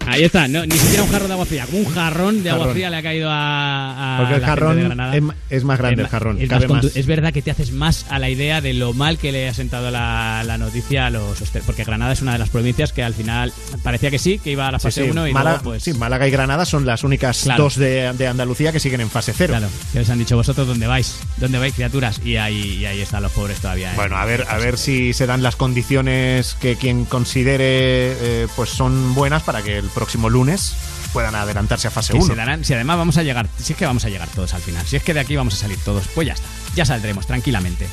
Ahí está, no, ni siquiera un jarro de agua fría, como un jarrón de agua Jarrón. fría le ha caído a, a Porque el la gente jarrón de Granada. es, es más grande, Es el jarrón. es, cabe más contu- más. es verdad que te haces más a la idea de lo mal que le ha sentado la, la noticia a los. Porque Granada es una de las provincias que al final parecía que sí, que iba a la fase sí. 1 y Málaga, luego pues... sí, Málaga y Granada son las únicas Claro. dos de, de Andalucía que siguen en fase cero. Claro, que les han dicho vosotros dónde vais, dónde vais criaturas y ahí, y ahí están los pobres todavía. ¿eh? Bueno, a ver, a ver si se dan las condiciones que quien considere eh, pues son buenas para que el próximo lunes puedan adelantarse a fase Que 1. se darán, si además vamos a llegar, si es que vamos a llegar todos al final, si es que de aquí vamos a salir todos, pues ya está, ya saldremos tranquilamente.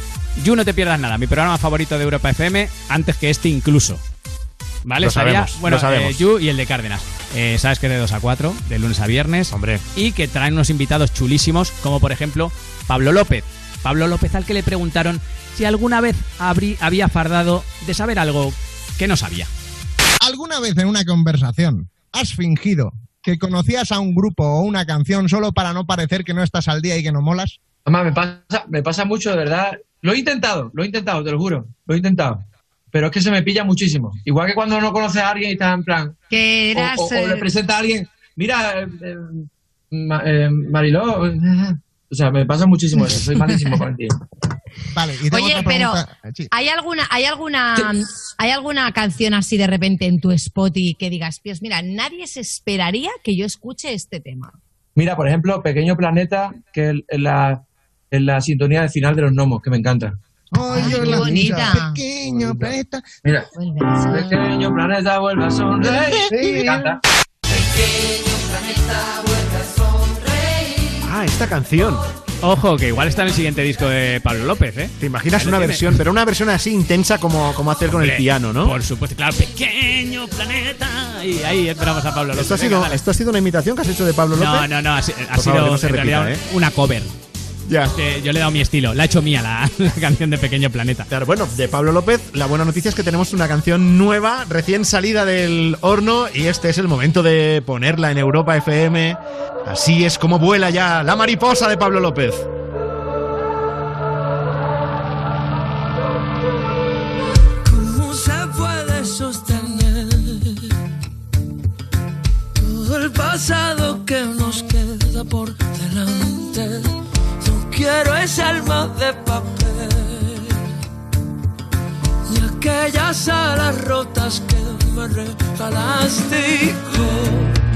You no te pierdas nada, mi programa favorito de Europa FM, antes que este incluso. ¿Vale? Lo Estaría- sabemos, bueno, lo sabemos. eh, You y el de Cárdenas. Eh, Sabes que de 2 a 4, de lunes a viernes. Hombre. Y que traen unos invitados chulísimos, como por ejemplo Pablo López. Pablo López al que le preguntaron si alguna vez habrí- había fardado de saber algo que no sabía. ¿Alguna vez en una conversación has fingido que conocías a un grupo o una canción solo para no parecer que no estás al día y que no molas? Además, me pasa, me pasa mucho, de verdad. Lo he intentado, lo he intentado, te lo juro. Lo he intentado. Pero es que se me pilla muchísimo. Igual que cuando no conoces a alguien y estás en plan. Que o- eras. o, o eh, le presenta a alguien. Mira, eh, eh, eh, Mariló. eh, O sea, me pasa muchísimo eso. Soy malísimo con el tío. Vale, y tengo Oye, otra pero. Sí. ¿hay alguna, hay alguna, hay alguna canción así de repente en tu Spotify que digas, Dios, mira, nadie se esperaría que yo escuche este tema? Mira, por ejemplo, Pequeño Planeta, que es la, en la sintonía del final de los gnomos, que me encanta. Ay, yo qué la bonita. Pequeño planeta. Mira. Pequeño planeta vuelve a sonreír. Me encanta. Ah, esta canción. Ojo, que igual está en el siguiente disco de Pablo López, ¿eh? ¿Te imaginas una tiene. versión, pero una versión así intensa como, como hacer con el piano, ¿no? Por supuesto, claro, pequeño planeta. Y ahí esperamos a Pablo López. ¿Esto ha, Venga, sido. ¿Esto ha sido una imitación que has hecho de Pablo López? No, no, no, ha, sido favor, no en repita, realidad ¿eh? una cover. Ya. Que yo le he dado mi estilo, la he hecho mía la, la canción de Pequeño Planeta. Claro, bueno, de Pablo López, la buena noticia es que tenemos una canción nueva, recién salida del horno, y este es el momento de ponerla en Europa FM. Así es como vuela ya la mariposa de Pablo López. ¿Cómo se puede sostener todo el pasado que nos queda por delante? No quiero esa alma de papel ni aquellas alas rotas que me regalaste. ¿Y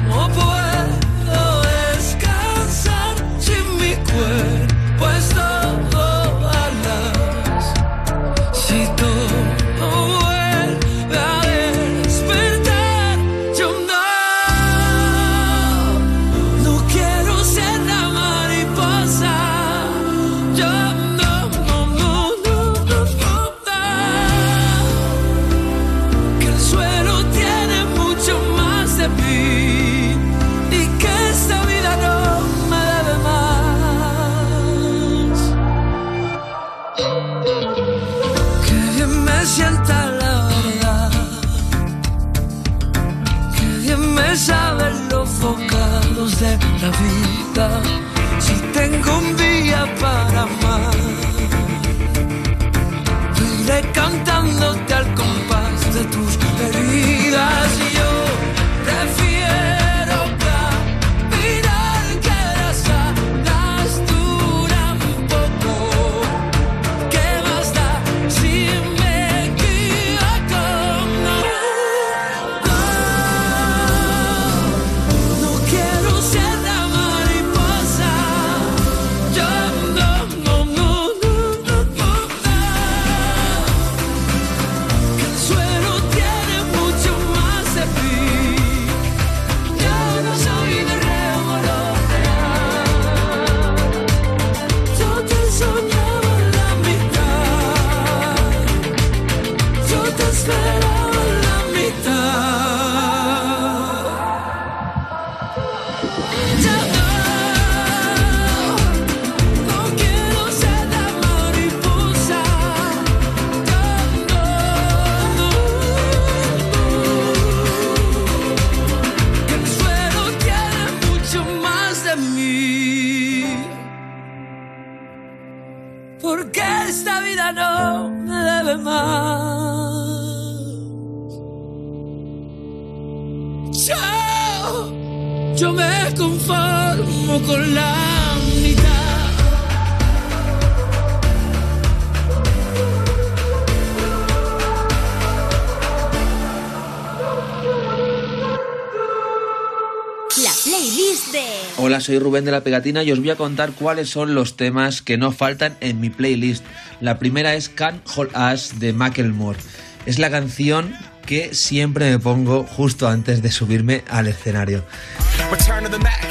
¿Cómo puedo descansar sin mi cuerpo es todo la mitad. La playlist de Hola, soy Rubén de la Pegatina y os voy a contar cuáles son los temas que no faltan en mi playlist. La primera es Can't Hold Us de Macklemore. Es la canción que siempre me pongo justo antes de subirme al escenario. Return to the Mac.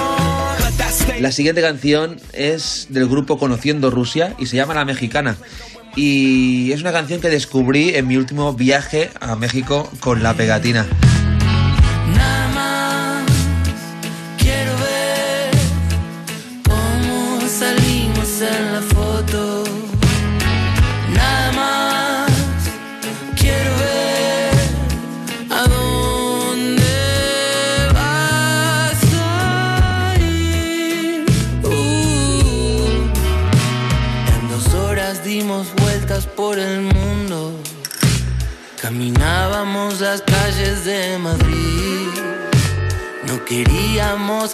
La siguiente canción es del grupo Conociendo Rusia y se llama La Mexicana. Y es una canción que descubrí en mi último viaje a México con la pegatina.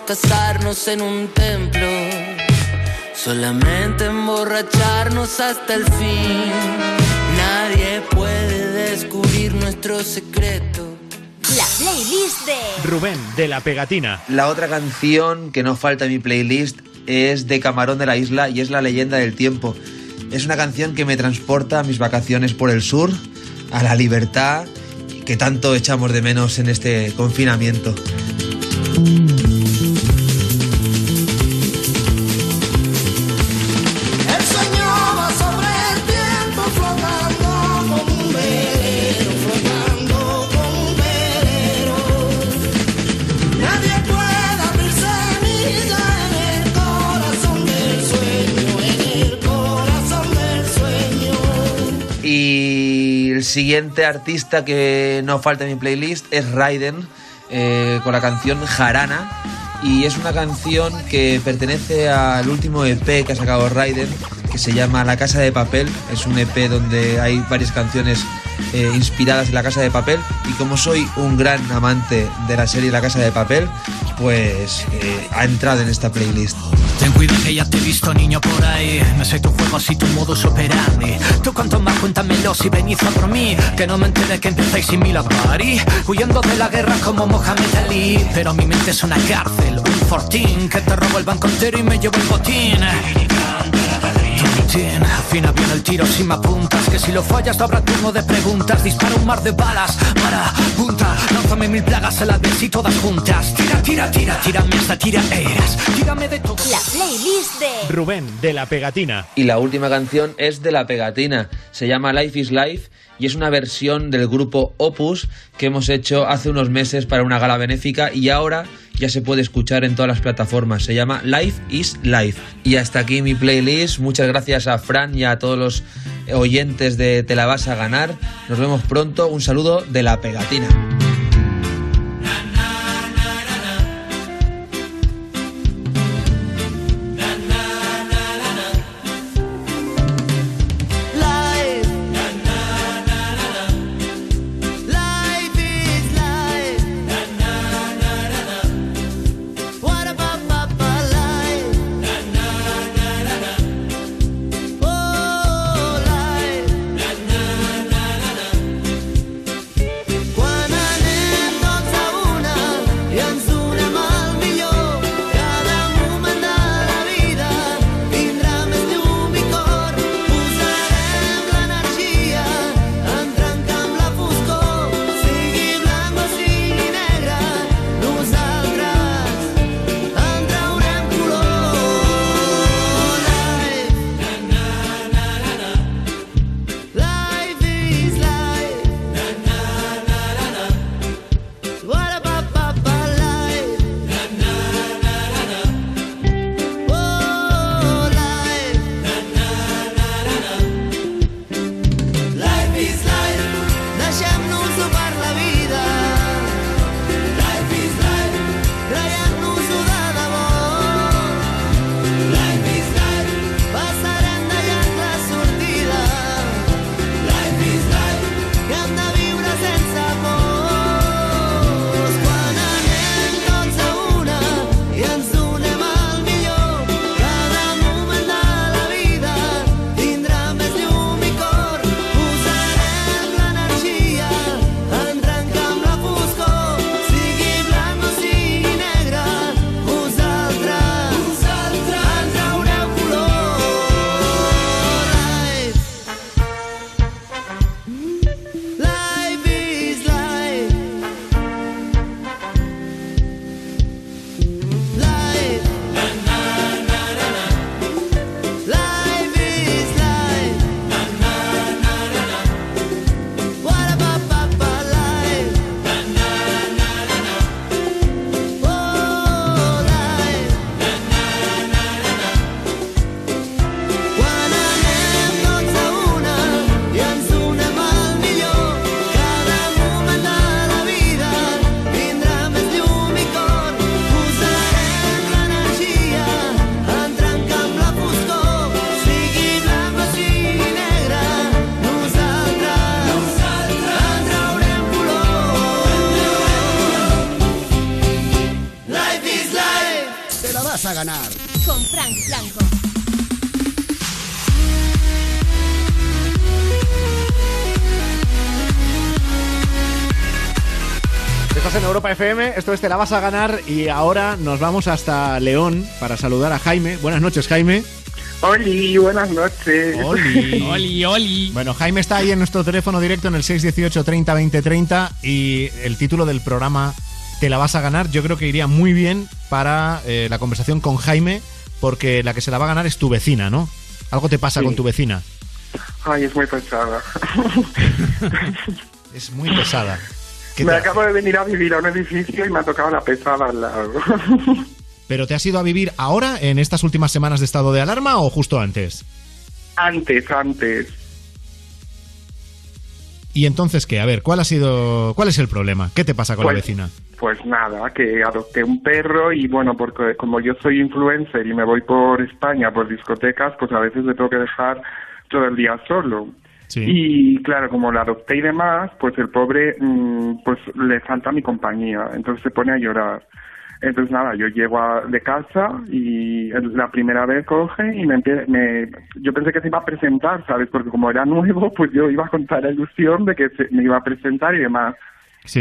Casarnos en un templo. Solamente emborracharnos hasta el fin. Nadie puede descubrir nuestro secreto. La playlist de Rubén de la Pegatina. La otra canción que no falta en mi playlist es de Camarón de la Isla y es La leyenda del tiempo. Es una canción que me transporta a mis vacaciones por el sur, a la libertad que tanto echamos de menos en este confinamiento. Siguiente artista que no falta en mi playlist es Raiden eh, con la canción Jarana. Y es una canción que pertenece al último EP que ha sacado Raiden, que se llama La Casa de Papel. Es un EP donde hay varias canciones eh, inspiradas en La Casa de Papel. Y como soy un gran amante de la serie La Casa de Papel, pues eh, ha entrado en esta playlist. Ten cuidado que ya te he visto niño por ahí. No sé tu juego si tu modus operandi. Tú cuanto más cuéntamelo si venís a por mí. Que no me entere que empezáis sin party. Huyendo de la guerra como Mohamed Ali. Pero mi mente es una cárcel, un fortín Que te robo el banco entero y me llevo el botín Maletín. Afina bien el tiro si me apuntas. Que si lo fallas, no habrá turno de preguntas. Dispara un mar de balas. Para, punta. Lánzame mil plagas a la vez y todas juntas. Tira, tira, tira. Tírame hasta tiraeras. Tírame de todo. La playlist de Rubén, de la pegatina. Y la última canción es de La Pegatina. Se llama Life is Life y es una versión del grupo Opus que hemos hecho hace unos meses para una gala benéfica y ahora ya se puede escuchar en todas las plataformas. Se llama Life is Life. Y hasta aquí mi playlist. Muchas gracias a Fran y a todos los oyentes de Te la vas a ganar. Nos vemos pronto. Un saludo de La Pegatina. Europa FM, esto es Te la vas a ganar y ahora nos vamos hasta León para saludar a Jaime. Buenas noches, Jaime. Oli, buenas noches. Oli. Oli, Oli. Bueno, Jaime está ahí en nuestro teléfono directo en el 618 30 20 30 y el título del programa Te la vas a ganar yo creo que iría muy bien para eh, la conversación con Jaime porque la que se la va a ganar es tu vecina, ¿no? Algo te pasa Sí. con tu vecina. Ay, es muy pesada. Es muy pesada. ¿Qué Me acabo de venir a vivir a un edificio y me ha tocado la pesada al lado. ¿Pero te has ido a vivir ahora, en estas últimas semanas de estado de alarma o justo antes? antes, antes. ¿Y entonces qué? A ver, ¿cuál ha sido, cuál es el problema? ¿Qué te pasa con la Pues- vecina? Pues nada, que adopté un perro y bueno, porque como yo soy influencer y me voy por España, por discotecas, pues a veces le tengo que dejar todo el día solo. Y claro, como lo adopté y demás, pues el pobre, mm, pues le falta mi compañía, entonces se pone a llorar. Entonces nada, yo llego a- de casa y la primera vez coge y me, me yo pensé que se iba a presentar, ¿sabes? Porque como era nuevo, pues yo iba con toda la ilusión de que se- me iba a presentar y demás.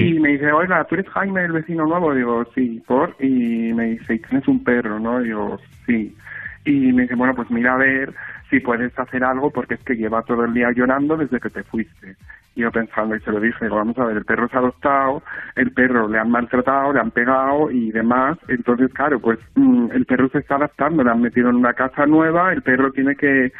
Y me dice, oiga, ¿tú eres Jaime, el vecino nuevo? Digo, sí, ¿por? Y me dice, ¿y tienes un perro, no? Digo, sí. Y me dice, bueno, pues mira a ver si puedes hacer algo porque es que lleva todo el día llorando desde que te fuiste. Y yo pensando, y se lo dije, digo, vamos a ver, el perro se ha adoptado, el perro le han maltratado, le han pegado y demás. Entonces, claro, pues mm, el perro se está adaptando, le han metido en una casa nueva, el perro tiene que,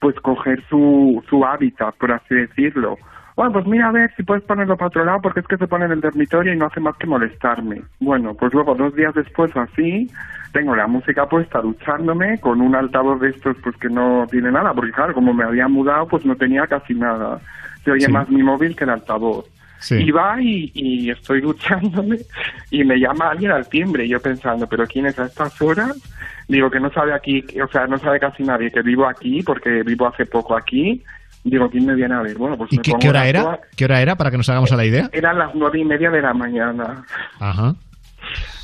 pues, coger su, su hábitat, por así decirlo. Bueno, pues mira a ver si puedes ponerlo para otro lado porque es que se pone en el dormitorio y no hace más que molestarme. Bueno, pues luego dos días después así, tengo la música puesta duchándome con un altavoz de estos pues que no tiene nada, porque claro, como me había mudado pues no tenía casi nada. Se oye Sí. más mi móvil que el altavoz. Sí. Y va y, y estoy duchándome y me llama alguien al timbre y yo pensando, pero ¿quién es a estas horas? Digo que no sabe aquí, o sea, no sabe casi nadie que vivo aquí porque vivo hace poco aquí. Digo, ¿quién me viene a ver? Bueno, pues ¿Y me qué, pongo qué hora era? ¿Qué hora era para que nos hagamos a la idea? Eran las nueve y media de la mañana. Ajá.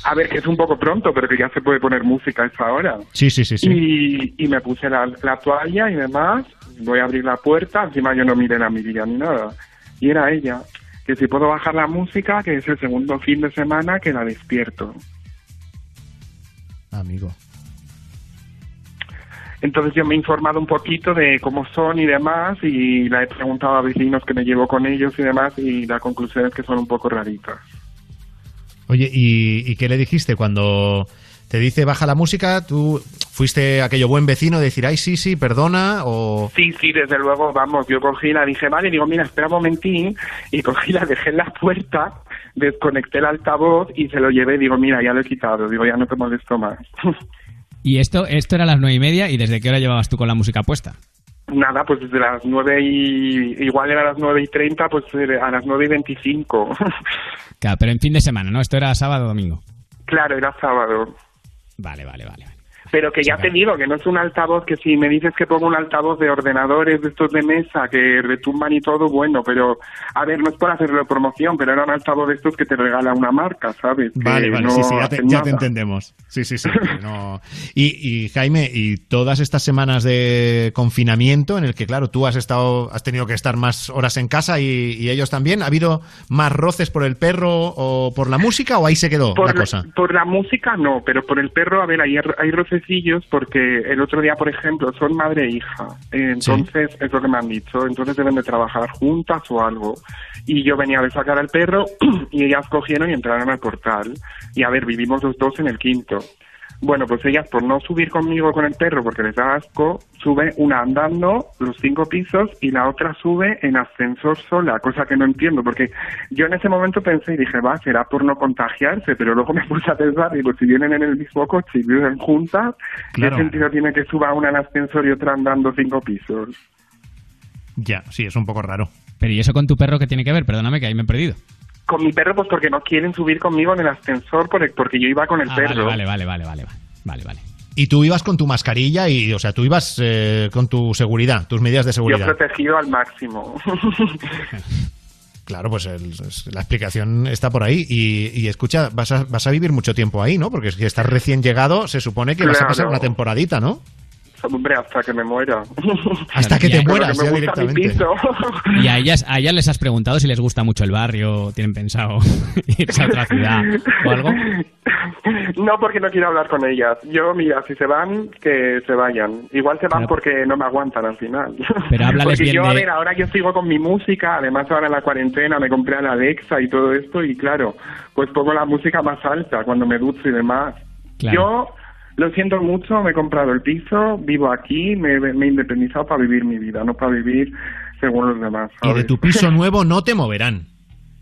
A ver, que es un poco pronto, pero que ya se puede poner música a esa hora. Sí, sí, sí, sí. Y, y me puse la, la toalla y demás. Voy a abrir la puerta. Encima yo no miré la mirilla ni nada. Y era ella. Que si puedo bajar la música, que es el segundo fin de semana que la despierto. Amigo. Entonces yo me he informado un poquito de cómo son y demás y la he preguntado a vecinos que me llevo con ellos y demás y la conclusión es que son un poco raritas. Oye, ¿y, y qué le dijiste cuando te dice baja la música? ¿Tú fuiste aquello buen vecino de decir, ay, sí, sí, perdona? O... Sí, sí, desde luego, vamos, yo cogí la, dije, vale, digo, mira, espera un momentín, y cogí la, dejé en la puerta, desconecté el altavoz y se lo llevé, digo, mira, ya lo he quitado, digo, ya no te molesto más. Y esto, esto era a las nueve y media, ¿y desde qué hora llevabas tú con la música puesta? Nada, pues desde las nueve y, igual era a las nueve y treinta, pues eh, a las nueve y veinticinco. Claro, pero en fin de semana, ¿no? Esto era sábado o domingo. claro, era sábado. Vale, vale, vale. Pero que ya te digo, que no es un altavoz, que si me dices que pongo un altavoz de ordenadores de estos de mesa que retumban y todo, bueno, pero a ver, no es por hacerle promoción, pero era un altavoz de estos que te regala una marca, ¿sabes? Que Vale, vale, no sí, sí, ya te, ya entendemos. Sí, sí, sí. no- Y, y, Jaime, y todas estas semanas de confinamiento en el que, claro, tú has estado, has tenido que estar más horas en casa y, y ellos también, ¿ha habido más roces por el perro o por la música o ahí se quedó Por la la, cosa? por la música no, pero por el perro, a ver, hay, hay rocecillos porque el otro día, por ejemplo, son madre e hija. Entonces, es lo que me han dicho. Entonces deben de trabajar juntas o algo. Y yo venía de sacar al perro y ellas cogieron y entraron al portal. Y a ver, vivimos los dos en el quinto. Bueno, pues ellas, por no subir conmigo con el perro porque les da asco, sube una andando los cinco pisos y la otra sube en ascensor sola, cosa que no entiendo, porque yo en ese momento pensé y dije, va, será por no contagiarse, pero luego me puse a pensar, digo, si vienen en el mismo coche y viven juntas, Claro. ¿qué sentido tiene que suba una en ascensor y otra andando cinco pisos? Ya, sí, es un poco raro. Pero ¿y eso con tu perro qué tiene que ver? Perdóname que ahí me he perdido. Con mi perro, pues porque no quieren subir conmigo en el ascensor, por- porque yo iba con el Ah, perro. vale, vale, vale, vale, vale. Vale, vale. Y tú ibas con tu mascarilla y, o sea, tú ibas eh, con tu seguridad, tus medidas de Yo seguridad. protegido al máximo. Claro, pues el- la explicación está por ahí. Y, y escucha, vas a, vas a vivir mucho tiempo ahí, ¿no? Porque si estás recién llegado, se supone que vas a pasar una temporadita, ¿no? Hombre, hasta que me muera. Hasta que te mueras, ya directamente. ¿Y a ellas, a ellas les has preguntado si les gusta mucho el barrio? ¿Tienen pensado irse a otra ciudad o algo? No, porque no quiero hablar con ellas. Yo, mira, si se van, que se vayan. Igual se van porque no me aguantan al final. Pero háblales porque bien yo, a ver, ahora yo sigo con mi música, además ahora en la cuarentena me compré a la Alexa y todo esto, y claro, pues pongo la música más alta cuando me ducho y demás. Claro. Yo lo siento mucho, me he comprado el piso, vivo aquí, me, me he independizado para vivir mi vida, no para vivir según los demás. Y de tu piso nuevo no te moverán.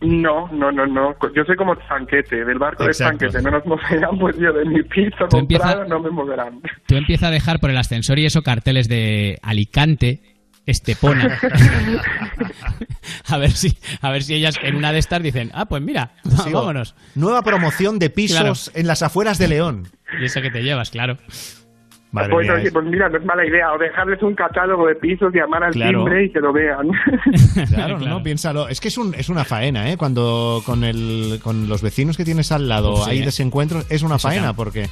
No, no, no, no. Yo soy como Chanquete, del barco Exacto. de Chanquete. No nos moverán, pues yo de mi piso Tú empieza- comprado no me moverán. Tú empieza a dejar por el ascensor y eso carteles de Alicante, Estepona. a ver si, a ver si ellas en una de estas dicen, ah, pues mira, vámonos. Nueva promoción de pisos en las afueras de León. Y eso que te llevas, claro. Madre pues, mía, oye, es- pues mira, no es mala idea. O dejarles un catálogo de pisos, llamar al Claro. timbre y que lo vean. Claro, no, no, piénsalo. Es que es, un, es una faena, ¿eh? Cuando con, el, con los vecinos que tienes al lado sí, hay ¿eh? desencuentros, es una Eso faena claro. porque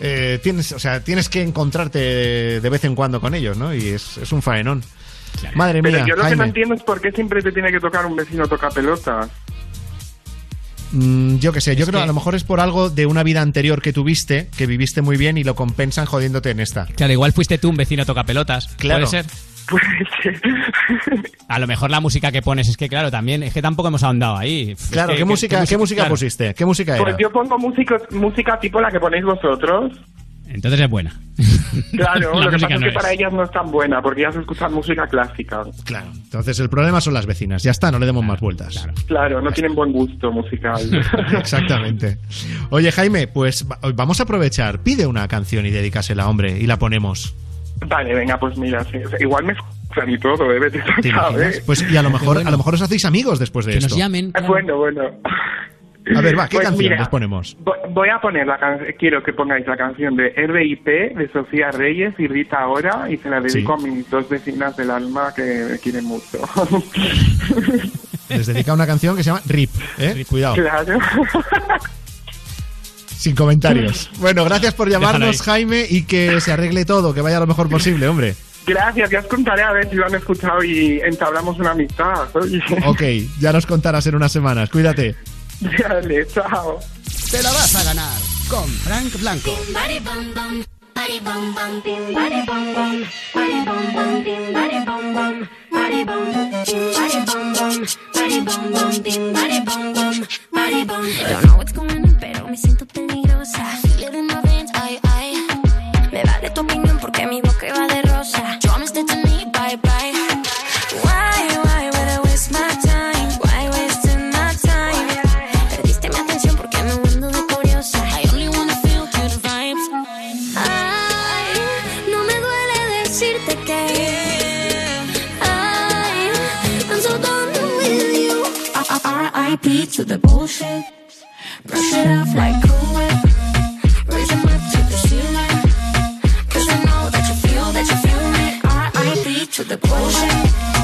eh, tienes, o sea, tienes que encontrarte de vez en cuando con ellos, ¿no? Y es, es un faenón. Madre Pero mía, yo lo que no entiendo es por qué siempre te tiene que tocar un vecino toca pelotas. mm, yo qué sé, yo creo que a lo mejor es por algo de una vida anterior que tuviste, que viviste muy bien y lo compensan jodiéndote en esta. Claro, igual fuiste tú un vecino toca pelotas. Claro. Puede ser. A lo mejor la música que pones es que, claro, también es que tampoco hemos ahondado ahí. Es Claro, que- ¿qué, que- música, ¿qué música claro. pusiste? ¿Qué música era? Pues yo pongo música, música tipo la que ponéis vosotros. Entonces es buena. Claro, La lo que pasa no es que es. para ellas no es tan buena, porque ellas escuchan música clásica. Claro. Entonces el problema son las vecinas. Ya está, no le demos más vueltas. Claro, no tienen buen gusto musical. Exactamente. Oye, Jaime, pues va- vamos a aprovechar. Pide una canción y dedícasela, hombre, y la ponemos. Vale, venga, pues mira, sí, o sea, igual me escuchan y todo, ¿eh? Pues y a lo mejor, a lo mejor os hacéis amigos después de esto. Bueno, bueno. A ver, va, ¿qué Pues canción mira, les ponemos? vo- Voy a poner la can- quiero que pongáis la canción de RIP de Sofía Reyes y Rita Ora y se la dedico a mis dos vecinas del alma que me quieren mucho. Les dedica una canción que se llama Rip, ¿eh? Cuidado. claro. Sin comentarios. Bueno, gracias por llamarnos. Jaime, y que se arregle todo, que vaya lo mejor posible, hombre. Gracias, ya os contaré a ver si lo han escuchado y entablamos una amistad. oye. Ok, ya nos contarás en unas semanas. Cuídate. Dale, chao. Te la vas a ganar con Frank Blanco. Don't know what's going on, pero me siento peligrosa. Feel it in my veins, ay, ay. Me vale tu opinión porque mi boca va de rosa. Promise to me, bye, bye. R.I.P. to the bullshit. Brush it off like Cool Whip. Raise 'em up to the ceiling. Cause I know that you feel, that you feel me. R.I.P. to the bullshit.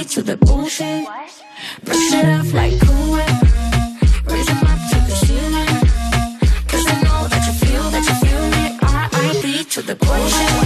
R.I.P. to the bullshit. Brush it off like Cool. Raise 'em up to the ceiling. Cause I know that you feel, that you feel me. beat to the bullshit.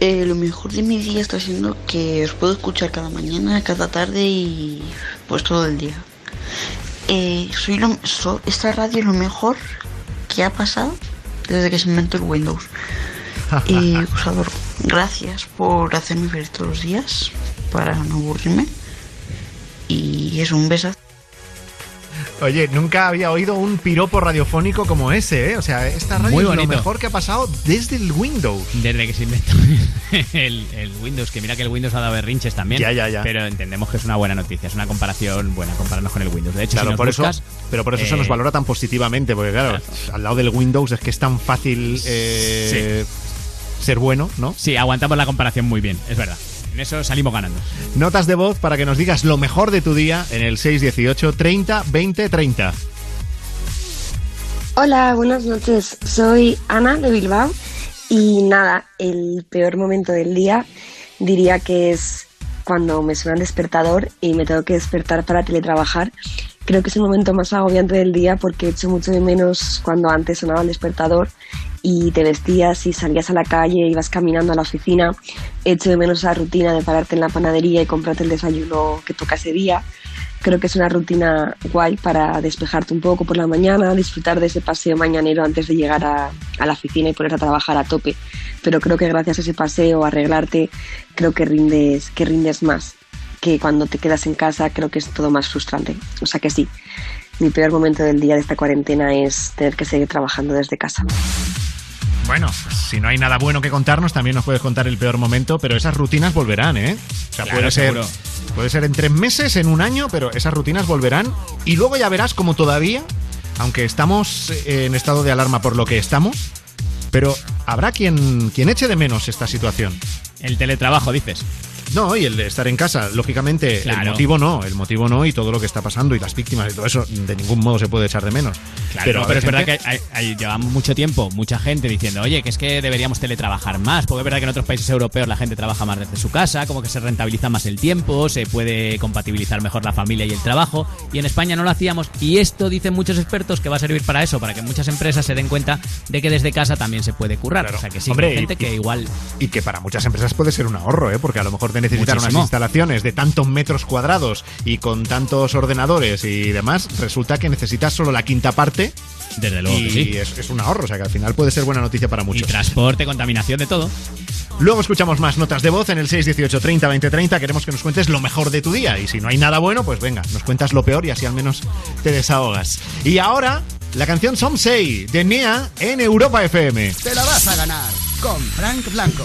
Eh, lo mejor de mi día está siendo que os puedo escuchar cada mañana, cada tarde y pues todo el día. Eh, soy lo, so- esta radio es lo mejor que ha pasado desde que se inventó el Windows. Y os adoro. Gracias por hacerme feliz todos los días para no aburrirme. Y es un besazo. Oye, nunca había oído un piropo radiofónico como ese, ¿eh? O sea, esta radio Muy es lo mejor que ha pasado desde el Windows. Desde que se inventó el, el Windows, que mira que el Windows ha dado berrinches también. Ya, ya, ya. Pero entendemos que es una buena noticia, es una comparación buena, compararnos con el Windows. De hecho, Claro, si nos por buscas, eso, pero por eso se eh, nos valora tan positivamente, porque claro, al lado del Windows es que es tan fácil eh, ser bueno, ¿no? Sí, aguantamos la comparación muy bien, es verdad. En eso salimos ganando. Notas de voz para que nos digas lo mejor de tu día en el 618 30 20 30. Hola, buenas noches. Soy Ana de Bilbao y nada, el peor momento del día diría que es cuando me suena el despertador y me tengo que despertar para teletrabajar. Creo que es el momento más agobiante del día porque echo mucho de menos cuando antes sonaba el despertador y te vestías y salías a la calle, ibas caminando a la oficina. Echo de menos esa rutina de pararte en la panadería y comprarte el desayuno que toca ese día. Creo que es una rutina guay para despejarte un poco por la mañana, disfrutar de ese paseo mañanero antes de llegar a, a la oficina y ponerte a trabajar a tope. Pero creo que gracias a ese paseo, arreglarte, creo que rindes, que rindes más. Que cuando te quedas en casa creo que es todo más frustrante. O sea que sí, mi peor momento del día de esta cuarentena es tener que seguir trabajando desde casa. Bueno, si no hay nada bueno que contarnos, también nos puedes contar el peor momento, pero esas rutinas volverán, ¿eh? O sea, Claro, puede ser, puede ser en tres meses, en un año, pero esas rutinas volverán. Y luego ya verás como todavía, aunque estamos en estado de alarma por lo que estamos, pero habrá quien, quien eche de menos esta situación. El teletrabajo, dices. No, y el de estar en casa, lógicamente, el motivo no, el motivo no, y todo lo que está pasando, y las víctimas y todo eso, de ningún modo se puede echar de menos. Claro, pero, no, pero es verdad que hay, hay- llevamos mucho tiempo, mucha gente diciendo, oye, que es que deberíamos teletrabajar más, porque es verdad que en otros países europeos la gente trabaja más desde su casa, como que se rentabiliza más el tiempo, se puede compatibilizar mejor la familia y el trabajo, y en España no lo hacíamos, y esto dicen muchos expertos que va a servir para eso, para que muchas empresas se den cuenta de que desde casa también se puede currar. O sea que sí, Hombre, hay gente y- que igual... Y que para muchas empresas puede ser un ahorro, ¿eh? porque a lo mejor necesitar Muchísimo. unas instalaciones de tantos metros cuadrados y con tantos ordenadores y demás, resulta que necesitas solo la quinta parte. Desde luego y que sí. es, es un ahorro, o sea que al final puede ser buena noticia para muchos. Y transporte, contaminación, de todo. Luego escuchamos más notas de voz en el 618 30 20 30. Queremos que nos cuentes lo mejor de tu día. Y si no hay nada bueno, pues venga, nos cuentas lo peor y así al menos te desahogas. Y ahora, la canción Some Say de Nia en Europa FM. Te la vas a ganar con Frank Blanco.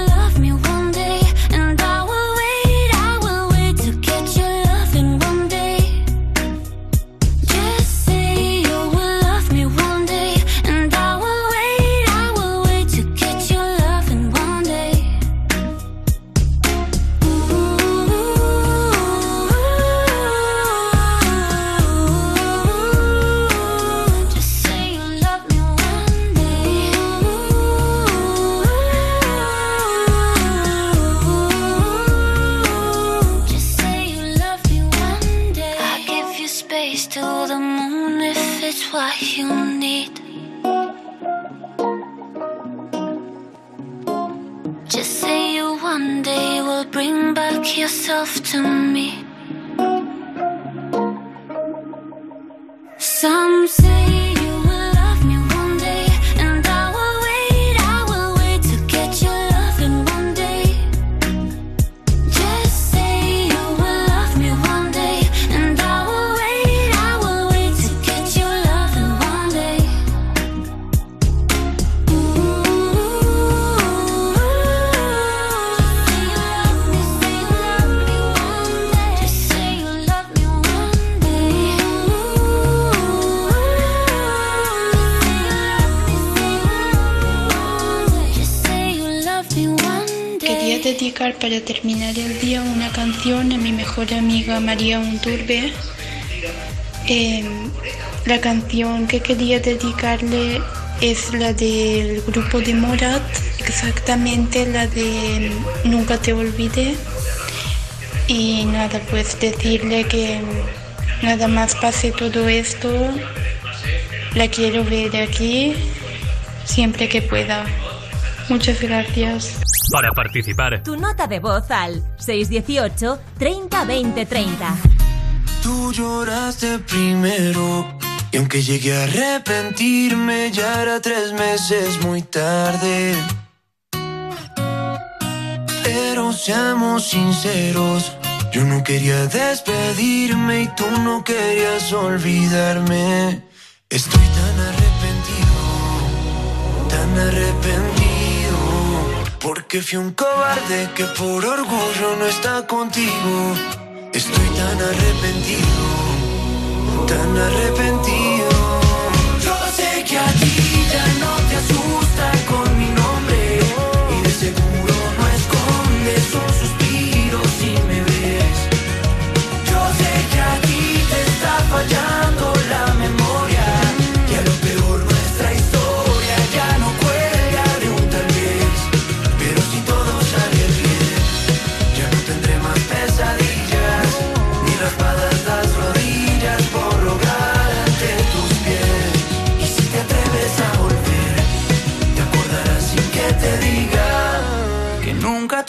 bring back yourself to me. Some say para terminar el día una canción a mi mejor amiga María Unturbe. Eh, la canción que quería dedicarle es la del grupo de Morat, exactamente la de Nunca te olvidé. Y nada, pues decirle que nada más pase todo esto, la quiero ver aquí siempre que pueda. Muchas gracias. Para participar, Tu nota de voz al 618 30 20 30. Tú lloraste primero y aunque llegué a arrepentirme ya era tres meses muy tarde. Pero seamos sinceros, yo no quería despedirme y tú no querías olvidarme. Estoy tan arrepentido, tan arrepentido, porque fui un cobarde que por orgullo no está contigo. Estoy tan arrepentido, tan arrepentido. Yo sé que a ti ya no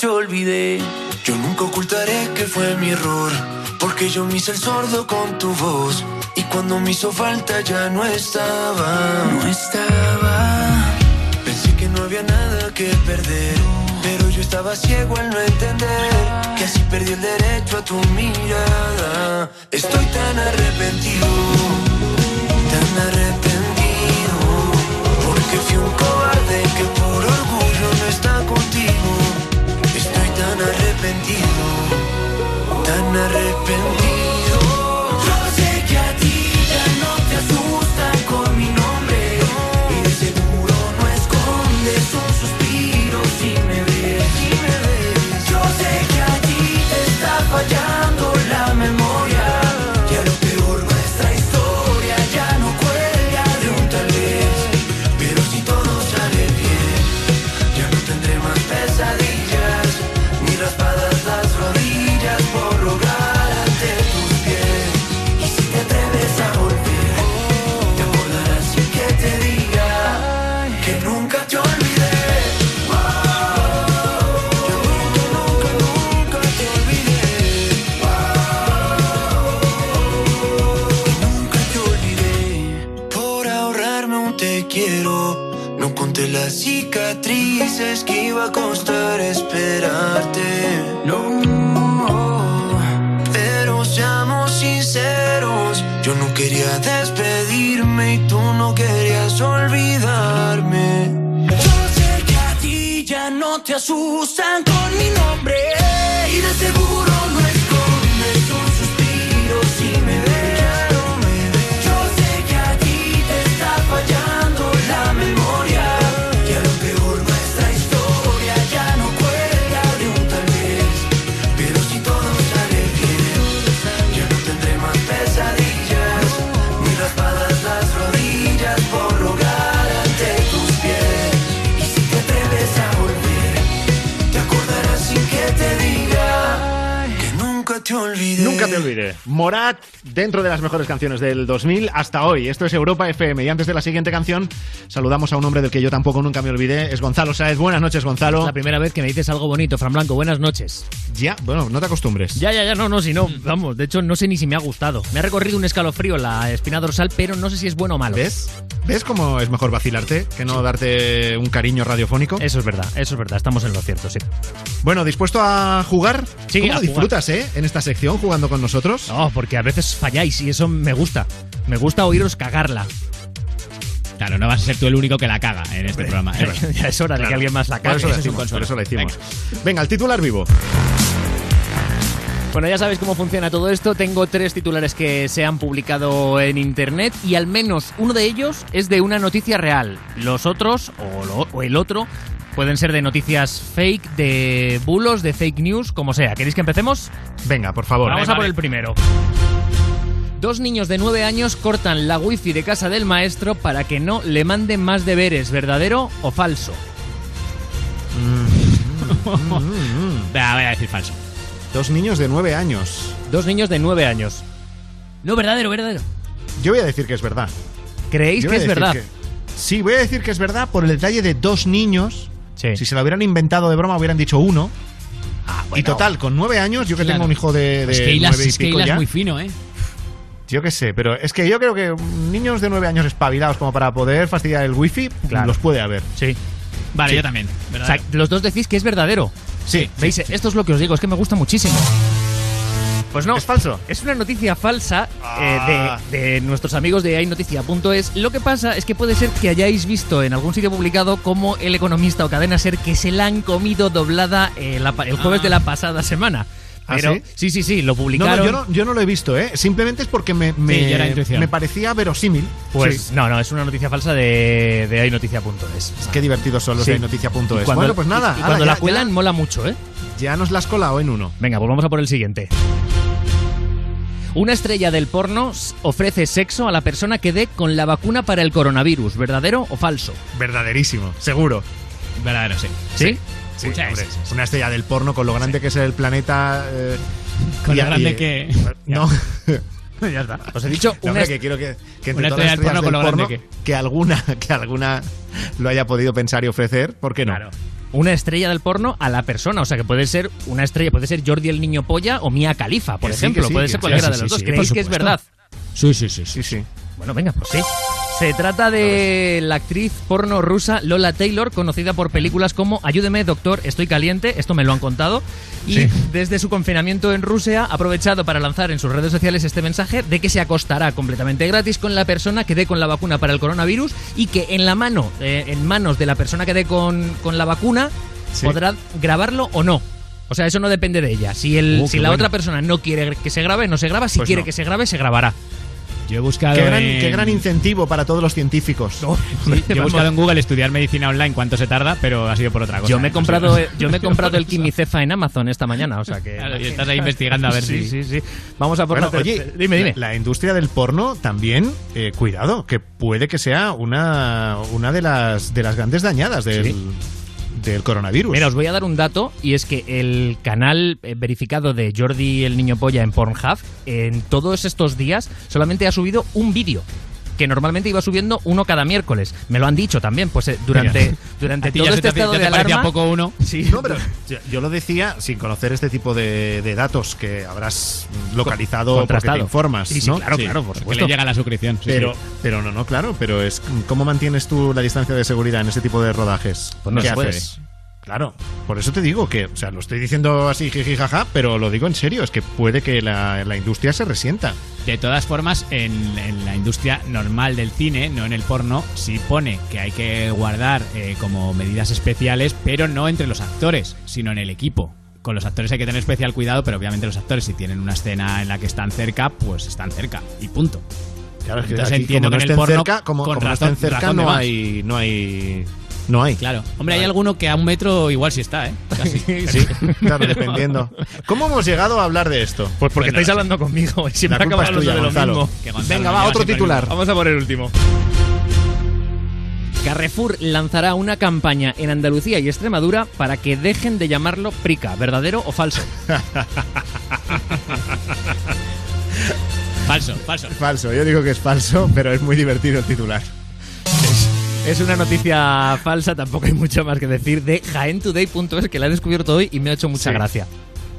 te olvidé. Yo nunca ocultaré que fue mi error, porque yo me hice el sordo con tu voz. Y cuando me hizo falta ya no estaba, no estaba. Pensé que no había nada que perder, pero yo estaba ciego al no entender que así perdí el derecho a tu mirada. Estoy tan arrepentido, tan arrepentido, porque fui un cobarde que por orgullo no está contigo. Arrepentido, tan arrepentido. Que iba a costar esperarte. No. Pero seamos sinceros, yo no quería despedirme y tú no querías olvidarme. Yo sé que a ti ya no te asustan con mi nombre y de seguro no te olvidé. Morat, dentro de las mejores canciones del 2000 hasta hoy. Esto es Europa FM. Y antes de la siguiente canción, saludamos a un hombre del que yo tampoco nunca me olvidé. Es Gonzalo Sáez. Buenas noches, Gonzalo. La primera vez que me dices algo bonito, Fran Blanco. Buenas noches. Ya, bueno, no te acostumbres. Ya, ya, ya, no, no, si no, vamos, de hecho no sé ni si me ha gustado. Me ha recorrido un escalofrío la espina dorsal, pero no sé si es bueno o malo. ¿Ves? ¿Ves cómo es mejor vacilarte que no darte un cariño radiofónico? Eso es verdad, eso es verdad, estamos en lo cierto, sí. Bueno, ¿dispuesto a jugar? Sí, ¿Cómo a lo jugar. disfrutas, eh? En esta sección, jugando con nosotros. No, porque a veces falláis y eso me gusta. Me gusta oíros cagarla. Claro, no vas a ser tú el único que la caga en este programa. ¿eh? ya es hora de que alguien más la Por cague. eso lo Eso decimos, por eso lo decimos. Venga. Venga, el titular vivo. Bueno, ya sabéis cómo funciona todo esto. Tengo tres titulares que se han publicado en internet y al menos uno de ellos es de una noticia real. Los otros, o, lo- o el otro, pueden ser de noticias fake, de bulos, de fake news, como sea. ¿Queréis que empecemos? Venga, por favor. Vamos Vale, a por vale. el primero. Dos niños de 9 años cortan la wifi de casa del maestro para que no le manden más deberes, ¿verdadero o falso? Venga, voy a decir falso. Dos niños de nueve años. Dos niños de 9 años. No, verdadero, verdadero. Yo voy a decir que es verdad. ¿Creéis Yo que es verdad? que- sí, voy a decir que es verdad por el detalle de dos niños. Si se lo hubieran inventado de broma, hubieran dicho uno. Y total, con nueve años, yo que Claro. tengo un hijo de, de es que Hilas, nueve y es que pico ya, muy fino, ¿eh? Yo qué sé, pero es que yo creo que niños de nueve años espabilados como para poder fastidiar el wifi, Claro. los puede haber. Sí. Vale, Sí. yo también. O verdadero. sea, los dos decís que es verdadero. Sí. ¿Veis? Esto es lo que os digo, es que me gusta muchísimo. Pues no. ¿Es falso? Es una noticia falsa eh, Ah. de, de nuestros amigos de haynoticia.es. Lo que pasa es que puede ser que hayáis visto en algún sitio publicado como El Economista o Cadena Ser que se la han comido doblada eh, la el jueves Ah. de la pasada semana. ¿Ah, Pero, sí? sí, sí, sí, lo publicaron. no, yo no, yo no lo he visto, ¿eh? Simplemente es porque me, me, Sí, parecía verosímil. Pues Sí. no, no, es una noticia falsa de, de haynoticia.es. Qué divertidos son los de Bueno, pues nada. y- cuando la cuelan, mola mucho, ¿eh? Ya, nos las colado en uno. Venga, pues vamos a por el siguiente. Una estrella del porno ofrece sexo a la persona que dé con la vacuna para el coronavirus, ¿verdadero o falso? Verdaderísimo, seguro. Verdadero, sí. ¿Sí? Sí, hombre, una estrella del porno con lo grande que es el planeta. eh, Con y- lo grande y- que- No. ya está. Os he dicho No, una que quiero que, que entre Una todas las estrella del porno estrellas con lo del grande porno, que alguna, que alguna lo haya podido pensar y ofrecer, ¿por qué no? Una estrella del porno a la persona, o sea que puede ser una estrella, puede ser Jordi el niño polla o Mia Khalifa, por Que que ejemplo, sí, puede que ser cualquiera de los dos. ¿Creéis que es verdad? Sí, sí, sí, Sí, sí. Bueno, venga, pues sí. Se trata de la actriz porno rusa Lola Taylor, conocida por películas como Ayúdeme, doctor, estoy caliente, esto me lo han contado, y Sí. desde su confinamiento en Rusia ha aprovechado para lanzar en sus redes sociales este mensaje de que se acostará completamente gratis con la persona que dé con la vacuna para el coronavirus y que en la mano, eh, en manos de la persona que dé con, con la vacuna, Sí. podrá grabarlo o no. O sea, eso no depende de ella. Si, el, Uh, si la bueno. otra persona no quiere que se grabe, no se graba. Si Pues quiere no. que se grabe, se grabará. Yo he buscado, Qué gran, en... qué gran incentivo para todos los científicos. Sí, yo he buscado en Google estudiar medicina online cuánto se tarda, pero ha sido por otra cosa. Yo me he ¿eh? comprado, yo me he comprado el Quimicefa en Amazon esta mañana, o sea que. Claro, y estás ahí investigando a ver sí, si- Sí, sí, Vamos a por Bueno, oye, dime, dime. La, la industria del porno también, eh, cuidado, que puede que sea una, una de las de las grandes dañadas del, Sí. Del coronavirus. Mira, os voy a dar un dato y es que el canal eh, verificado de Jordi el Niño Polla en Pornhub en todos estos días solamente ha subido un vídeo. Que normalmente iba subiendo uno cada miércoles. Me lo han dicho también, pues eh, durante, Mira. durante todo ya se este te- estado ya de alarma. poco uno. Sí, No, pero yo, lo decía sin conocer este tipo de, de datos que habrás localizado porque contrastado. te informas. Sí, sí, ¿no? claro, claro, por Que supuesto. le llega la suscripción. sí, Pero, sí. pero no, no, claro, pero es ¿cómo mantienes tú la distancia de seguridad en ese tipo de rodajes? Pues no ¿Qué puede. Claro, por eso te digo que, o sea, lo estoy diciendo así jiji jaja, pero lo digo en serio, es que puede que la, la industria se resienta. De todas formas, en, en la industria normal del cine, no en el porno, sí pone que hay que guardar eh, como medidas especiales, pero no entre los actores, sino en el equipo. Con los actores hay que tener especial cuidado, pero obviamente los actores si tienen una escena en la que están cerca, pues están cerca y punto. Claro, es que Entonces aquí, entiendo como no que en el porno, cerca, como, con como no razón- estén cerca no hay, no hay, no hay. Claro. Hombre, hay alguno que a un metro igual sí está, ¿eh? Casi. Sí, claro, dependiendo. ¿Cómo hemos llegado a hablar de esto? Pues porque Bueno, estáis sí. hablando conmigo y siempre La culpa acabamos es tuya, de lo Gonzalo. mismo. Que Gonzalo Venga, va, lleva otro siempre titular. Vamos a por el último. Carrefour lanzará una campaña en Andalucía y Extremadura para que dejen de llamarlo Prica, ¿verdadero o falso? Falso, falso. Falso, yo digo que es falso, pero es muy divertido el titular. Es una noticia falsa, tampoco hay mucho más que decir, de jaentoday.es que la he descubierto hoy y me ha hecho mucha Sí. gracia.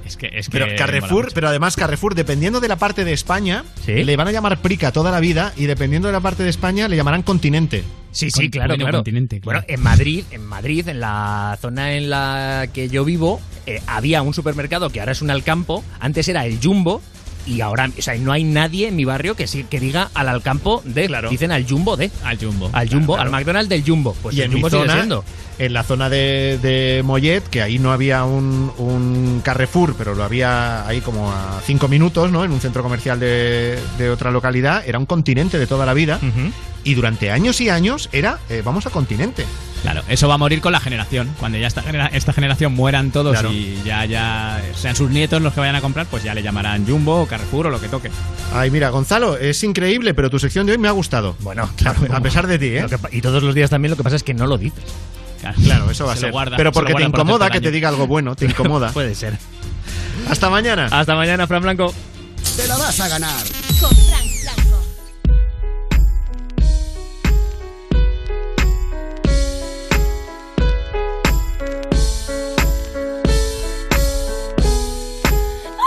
Es que, es que Pero Carrefour, pero además Carrefour, dependiendo de la parte de España, Sí. le van a llamar Prica toda la vida y dependiendo de la parte de España le llamarán Continente. Sí, sí, Con- claro, bueno, claro. continente, claro. Bueno, en Madrid, en Madrid, en la zona en la que yo vivo, eh, había un supermercado que ahora es un Alcampo, antes era el Jumbo. Y ahora, o sea, no hay nadie en mi barrio que sí, que diga al Alcampo de, Claro. dicen al Jumbo de, Al jumbo. al Jumbo, al McDonald's del Jumbo. Pues y el en mi Jumbo sigue siendo. En la zona de, de Mollet, que ahí no había un, un Carrefour, pero lo había ahí como a cinco minutos, ¿no? En un centro comercial de, de otra localidad, era un continente de toda la vida. Y durante años y años era eh, vamos a continente. Claro, eso va a morir con la generación. Cuando ya esta, genera- esta generación mueran todos Claro. y ya, ya sean sus nietos los que vayan a comprar, pues ya le llamarán Jumbo o Carrefour o lo que toque. Ay, mira, Gonzalo, es increíble, pero tu sección de hoy me ha gustado. Bueno, claro. A pesar de ti, ¿eh? Que y todos los días también lo que pasa es que no lo dices. Claro, eso va a Se lo ser. guarda, pero se lo porque te incomoda hacer que te diga algo bueno, te incomoda. Puede ser. Hasta mañana. Hasta mañana, Fran Blanco. Te la vas a ganar. Con Frank Blanco.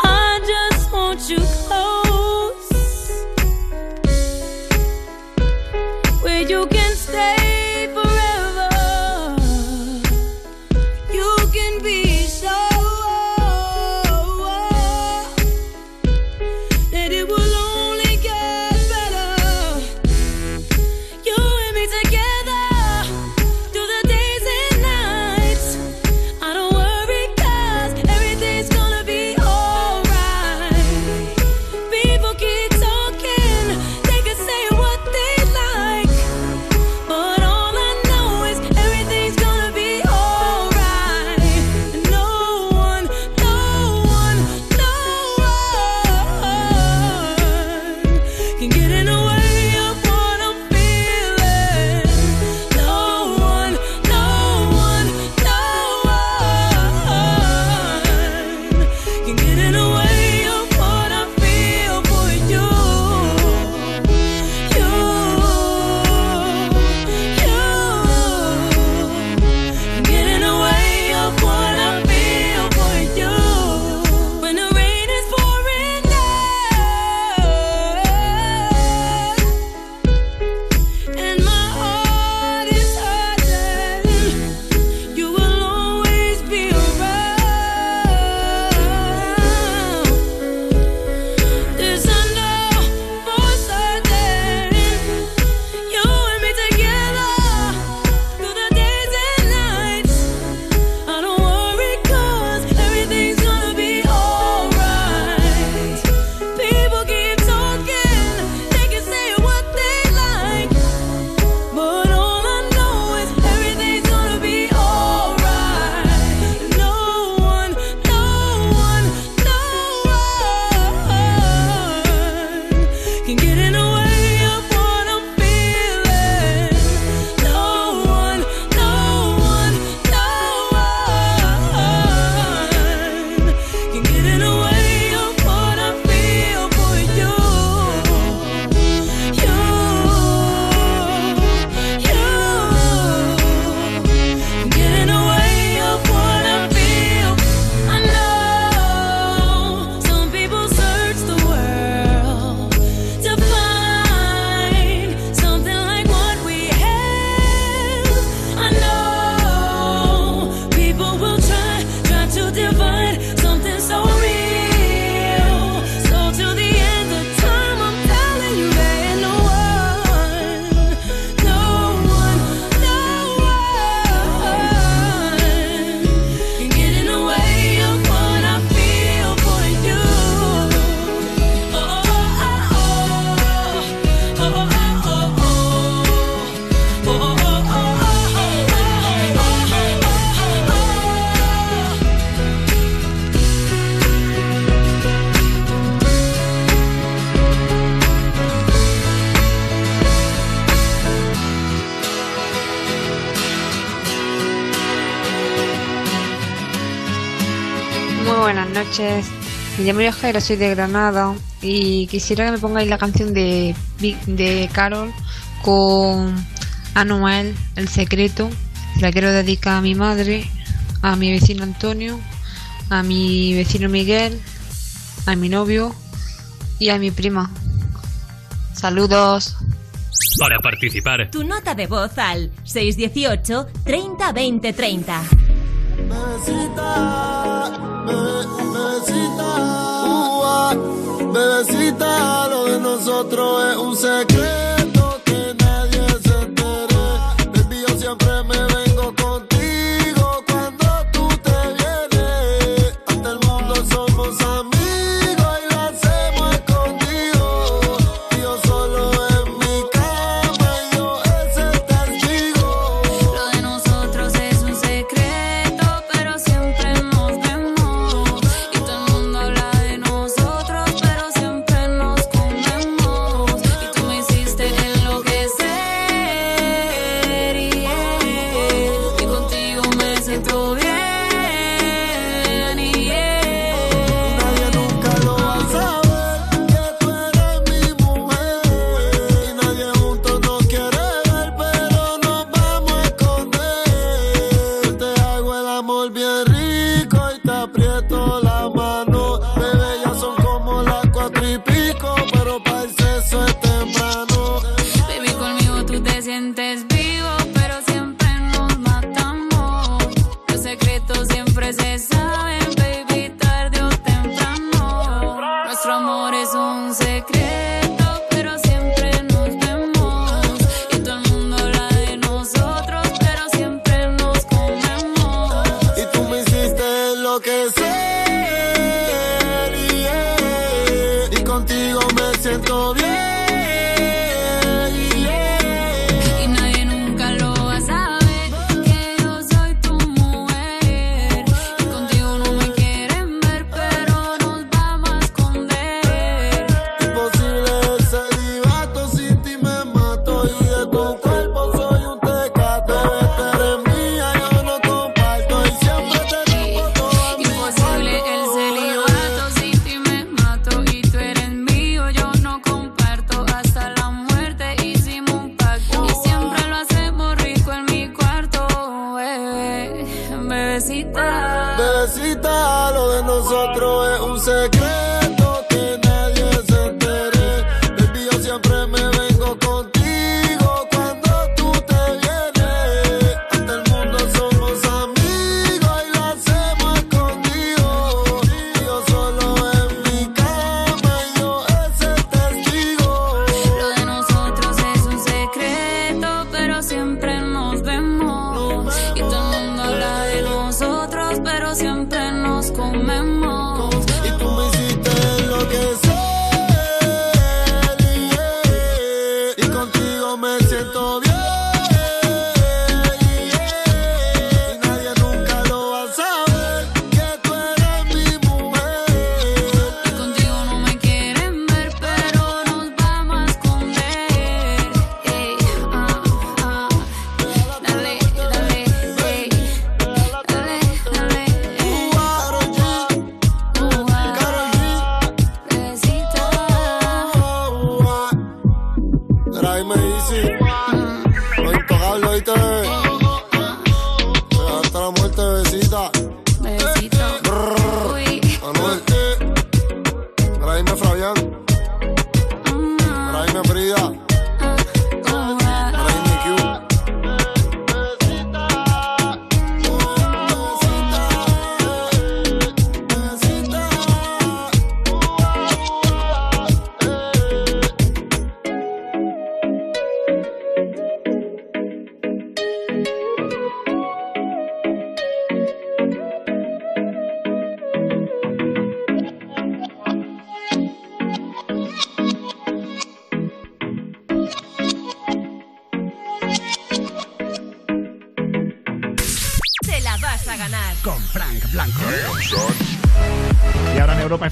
I just want you noches. Me llamo Yajaira, soy de Granada y quisiera que me pongáis la canción de, de Carol con Anuel, El Secreto. La quiero dedicar a mi madre, a mi vecino Antonio, a mi vecino Miguel, a mi novio y a mi prima. Saludos. Para participar, Tu nota de voz al 618 30 20 30. Bebecita, bebe- bebecita, bebecita, lo de nosotros es un secreto Irme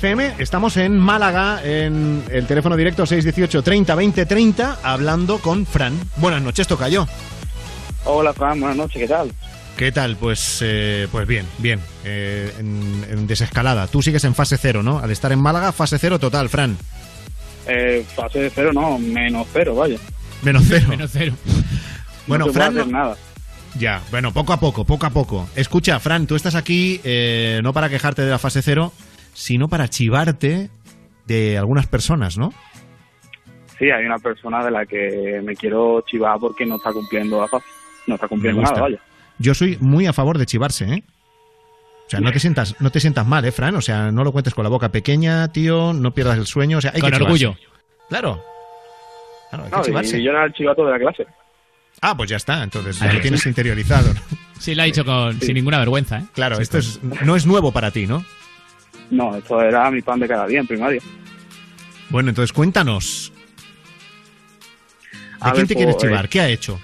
FM estamos en Málaga, en el teléfono directo 618 30 20 30, hablando con Fran. Buenas noches, Tocayo. Hola, Fran, buenas noches, ¿qué tal? ¿Qué tal? Pues, eh, pues bien, bien. Eh, en, en desescalada. Tú sigues en fase cero, ¿no? Al estar en Málaga, fase cero total, Fran. Eh, fase cero, no, menos cero, vaya. Menos cero. Menos cero. Bueno, no Fran. hacer nada. Ya, bueno, poco a poco, poco a poco. Escucha, Fran, tú estás aquí eh, no para quejarte de la fase cero, sino para chivarte de algunas personas, ¿no? Sí, hay una persona de la que me quiero chivar porque no está cumpliendo la. No está cumpliendo nada, vaya. Yo soy muy a favor de chivarse, ¿eh? O sea, no te sientas, no te sientas mal, ¿eh, Fran? O sea, no lo cuentes con la boca pequeña, tío, no pierdas el sueño, o sea, hay Con que chivarse. orgullo. Claro. Claro, hay que chivarse. y yo era el chivato de la clase. Ah, pues ya está, entonces lo tienes interiorizado. ¿no? Sí, lo ha dicho con, sin ninguna vergüenza, ¿eh? Claro, esto es, no es nuevo para ti, ¿no? No, esto era mi pan de cada día en primaria. Bueno, entonces cuéntanos. ¿De A quién ver, te quieres pues, chivar? ¿Qué ha hecho?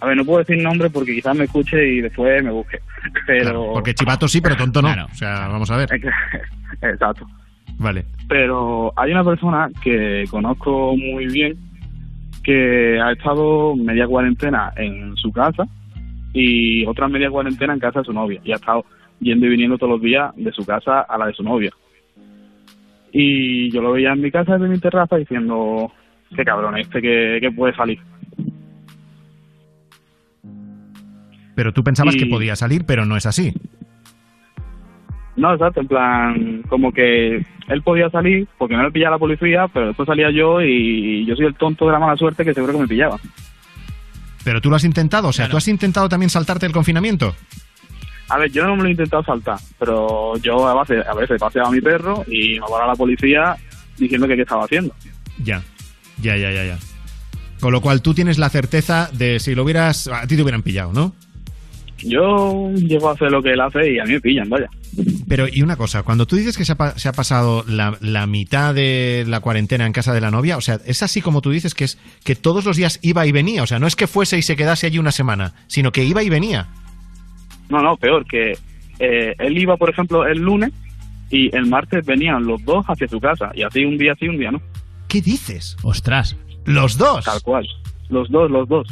A ver, no puedo decir nombre porque quizás me escuche y después me busque. Pero... Porque chivato sí, pero tonto no. O sea, vamos a ver. Exacto. Vale. Pero hay una persona que conozco muy bien que ha estado media cuarentena en su casa y otra media cuarentena en casa de su novia. Y ha estado yendo y viniendo todos los días de su casa a la de su novia. Y yo lo veía en mi casa desde mi terraza diciendo, qué cabrón este que, que puede salir. Pero tú pensabas Y- que podía salir, pero no es así. No, exacto, en plan, como que él podía salir porque no le pillaba la policía, pero después salía yo y yo soy el tonto de la mala suerte que seguro que me pillaba. Pero tú lo has intentado, o sea, tú has intentado también saltarte el confinamiento. A ver, yo no me lo he intentado saltar, pero yo a veces, a veces paseaba a mi perro y me para la policía diciendo que qué estaba haciendo. Ya, ya, ya, ya, ya. Con lo cual tú tienes la certeza de si lo hubieras, a ti te hubieran pillado, ¿no? Yo llego a hacer lo que él hace y a mí me pillan, vaya. Pero, y una cosa, cuando tú dices que se ha, pa- se ha pasado la, la mitad de la cuarentena en casa de la novia, o sea, es así como tú dices que es que todos los días iba y venía, o sea, no es que fuese y se quedase allí una semana, sino que iba y venía. No, no, peor, que eh, él iba, por ejemplo, el lunes y el martes venían los dos hacia su casa y así un día sí, un día no. ¿Qué dices? Ostras. ¿Los dos? Tal cual. Los dos, los dos.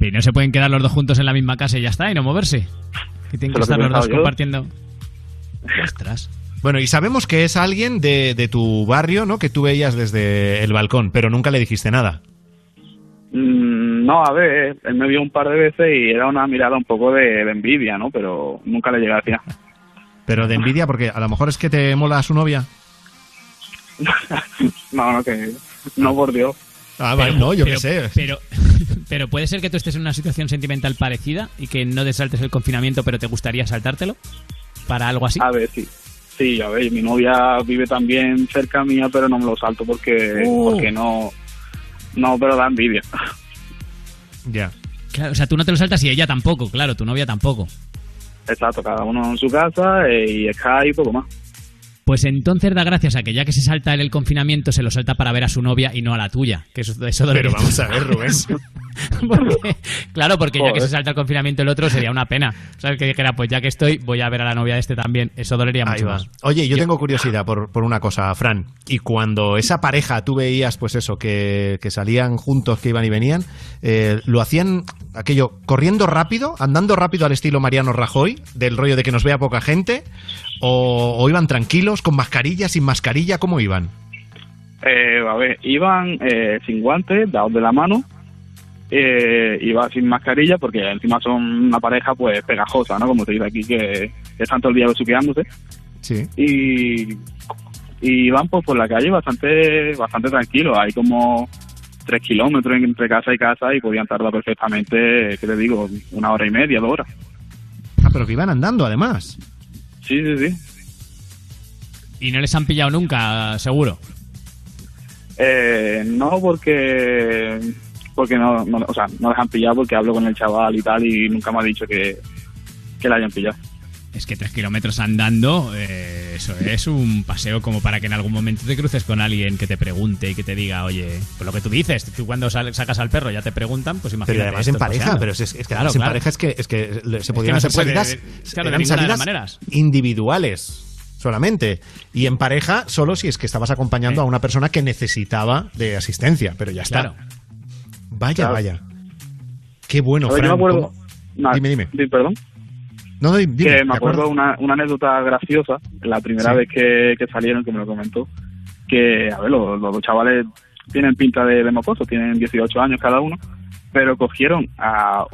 Y no se pueden quedar los dos juntos en la misma casa y ya está, y no moverse. Que tienen que estar los dos yo. compartiendo. Ostras. Bueno, y sabemos que es alguien de, de tu barrio, ¿no? Que tú veías desde el balcón, pero nunca le dijiste nada. Mm, no, a ver, él me vio un par de veces y era una mirada un poco de, de envidia, ¿no? Pero nunca le llegué a decir nada. Pero de envidia, porque a lo mejor es que te mola su novia. No, no, que no por Dios. Ah, vale, no, yo qué pero- sé. Pero, pero puede ser que tú estés en una situación sentimental parecida y que no te saltes el confinamiento, pero te gustaría saltártelo para algo así. A ver, sí. Sí, a ver, mi novia vive también cerca mía, pero no me lo salto porque, Uh. porque no, no, pero da envidia. Ya. Claro, o sea, tú no te lo saltas y ella tampoco, claro, tu novia tampoco. Exacto, cada uno en su casa eh, y Skype y poco más. Pues entonces da gracias a que ya que se salta él el confinamiento, se lo salta para ver a su novia y no a la tuya. Que eso, eso Pero vamos a ver, Rubén. Porque- claro, porque ya que se salta el confinamiento el otro sería una pena. ¿Sabes? Que dijera, pues ya que estoy, voy a ver a la novia de este también. Eso dolería Ahí mucho va. más. Oye, yo tengo curiosidad por, por una cosa, Fran. Y cuando esa pareja tú veías, pues eso, que, que salían juntos, que iban y venían, eh, ¿lo hacían aquello corriendo rápido, andando rápido al estilo Mariano Rajoy, del rollo de que nos vea poca gente? ¿O, o iban tranquilos, con mascarilla, sin mascarilla? ¿Cómo iban? Eh, a ver, iban eh, sin guantes, dados de la mano, eh, iba sin mascarilla porque encima son una pareja pues pegajosa, ¿no? Como se dice aquí, que, que están todo el día besuqueándose. Sí. Y, y iban pues por la calle bastante bastante tranquilos. Hay como tres kilómetros entre casa y casa y podían tardar perfectamente, ¿qué te digo? Una hora y media, dos horas. Ah, pero que iban andando además. Sí, sí, sí. Y no les han pillado nunca, seguro. Eh, no, porque porque no, no, o sea, no les han pillado porque hablo con el chaval y tal y nunca me ha dicho que, que la hayan pillado. Es que tres kilómetros andando, eh, eso es un paseo como para que en algún momento te cruces con alguien que te pregunte y que te diga, oye, pues lo que tú dices, tú cuando sal- sacas al perro ya te preguntan, pues imagínate. Pero además esto en pareja, paseando. pero es, es que Claro, en claro. pareja es que, es que se que podían se hacer puede, salidas, claro, de eran ninguna de las salidas maneras. individuales solamente. Y en pareja solo si es que estabas acompañando a una persona que necesitaba de asistencia, pero ya está. Claro. Vaya, Claro. vaya. Qué bueno, Fran. me acuerdo... ¿cómo? No, Dime, dime. di- perdón. No, di- dime, que ¿de me acuerdo una, una anécdota graciosa, la primera Sí. vez que, que salieron, que me lo comentó, que, a ver, los, los dos chavales tienen pinta de, de mocosos, tienen 18 años cada uno, pero cogieron a,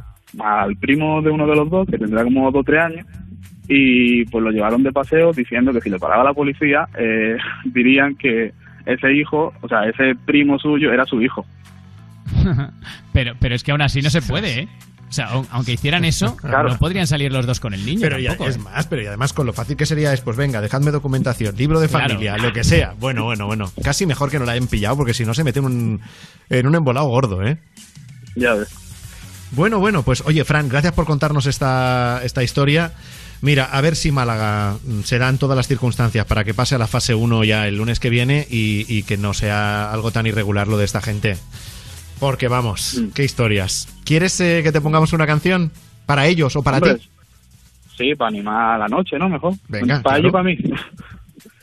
al primo de uno de los dos, que tendrá como 2 o 3 años, y pues lo llevaron de paseo diciendo que si le paraba la policía, eh, dirían que ese hijo, o sea, ese primo suyo era su hijo. pero, pero es que aún así no se puede, ¿eh? O sea, au- aunque hicieran eso, Claro. no podrían salir los dos con el niño. Pero ya, es ¿eh? más, pero y además con lo fácil que sería es, pues venga, dejadme documentación, libro de Claro. familia, lo que sea. Bueno, bueno, bueno. Casi mejor que no la hayan pillado, porque si no se mete en un, en un embolado gordo, ¿eh? Ya ves. Bueno, bueno, pues oye, Fran, gracias por contarnos esta, esta historia. Mira, a ver si Málaga mm, se dan todas las circunstancias para que pase a la fase 1 ya el lunes que viene y, y que no sea algo tan irregular lo de esta gente. Porque vamos, Mm. qué historias. ¿Quieres eh, que te pongamos una canción? ¿Para ellos o para Hombre, ti? Sí, para animar la noche, ¿no? Mejor. Venga, Para claro. ellos y para mí.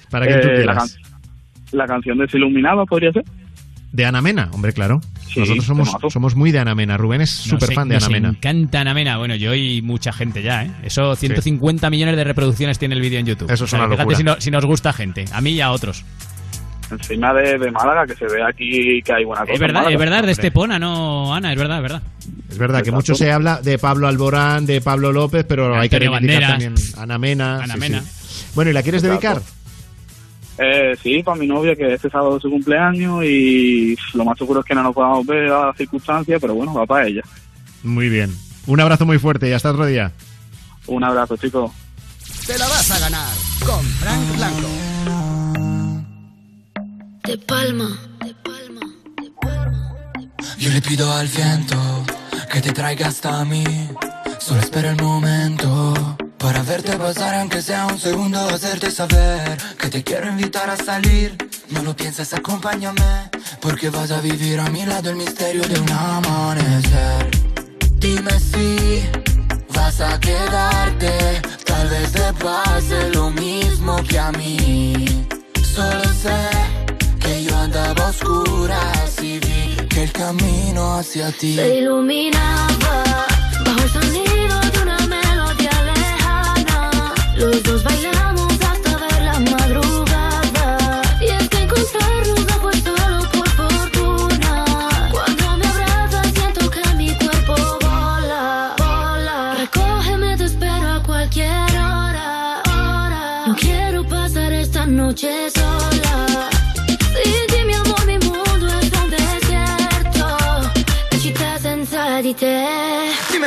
Para tú Eh, la, quieras. can- la canción de Desiluminado podría ser. De Ana Mena, hombre, claro. Sí, Nosotros somos, somos muy de Ana Mena. Rubén es súper fan de nos Ana Mena. encanta Ana Mena. Bueno, yo y mucha gente ya, ¿eh? Eso, 150 millones de reproducciones tiene el vídeo en YouTube. Eso es O sea, una fíjate si, no- si nos gusta gente, a mí y a otros. Encima de, de Málaga, que se ve aquí que hay buena cosa. Es verdad, es verdad, de Estepona, no, Ana, es verdad, es verdad. Es verdad que mucho se habla de Pablo Alborán, de Pablo López, pero hay que reivindicar Banderas. también Ana Mena. Ana sí, Mena. sí. Bueno, ¿y la quieres Exacto. dedicar? Eh, sí, para mi novia, que este sábado es su cumpleaños y lo más seguro es que no nos podamos ver a las circunstancias, pero bueno, va para ella. Muy bien. Un abrazo muy fuerte y hasta otro día. Un abrazo, chicos. Te la vas a ganar con Frank Blanco. De palma. Yo le pido al viento que te traiga hasta mí. Solo espera el momento para verte pasar, aunque sea un segundo, hacerte saber que te quiero invitar a salir. No lo pienses, acompáñame, porque vas a vivir a mi lado el misterio de un amanecer. Dime si vas a quedarte, tal vez te pase lo mismo que a mí. Solo sé yo andaba a oscuras y vi que el camino hacia ti Se iluminaba bajo el sonido de una melodía lejana. Los dos bailamos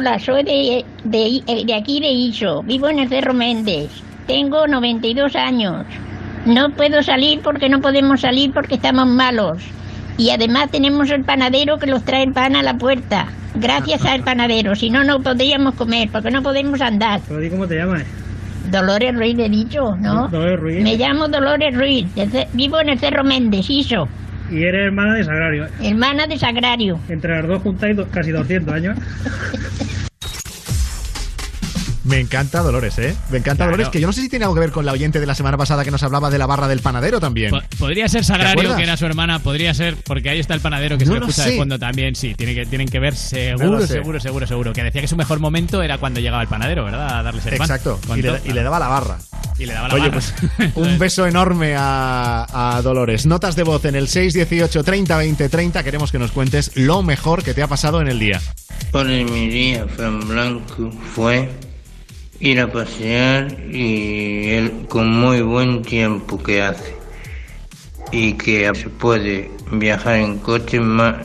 Hola, soy de, de, de aquí de Iso. Vivo en el Cerro Méndez. Tengo 92 años. No puedo salir porque no podemos salir porque estamos malos. Y además tenemos el panadero que nos trae el pan a la puerta. Gracias al panadero. Si no, no podríamos comer porque no podemos andar. Pero di cómo te llamas. Dolores Ruiz, he dicho, ¿no? Dolores Ruiz. Me llamo Dolores Ruiz. Vivo en el Cerro Méndez, Iso. Y eres hermana de Sagrario. Hermana de Sagrario. Entre las dos juntáis casi 200 años. Me encanta Dolores, ¿eh? Me encanta Claro. Dolores, que yo no sé si tiene algo que ver con la oyente de la semana pasada que nos hablaba de la barra del panadero también. Po- Podría ser ¿Te Sagrario, que era su hermana, podría ser, porque ahí está el panadero que No se lo escucha sé. de fondo también, sí, tiene que, tienen que ver seguro, seguro, seguro, seguro. Que decía que su mejor momento era cuando llegaba el panadero, ¿verdad? A darles el pan. Exacto. Y le, todo. y le daba la barra. Y le daba la Oye, barra. pues un beso enorme a, a Dolores. Notas de voz en el 618 30 20 30. Queremos que nos cuentes lo mejor que te ha pasado en el día. Por mi día, Fran Blanco fue ir a pasear y él con muy buen tiempo que hace y que se puede viajar en coche más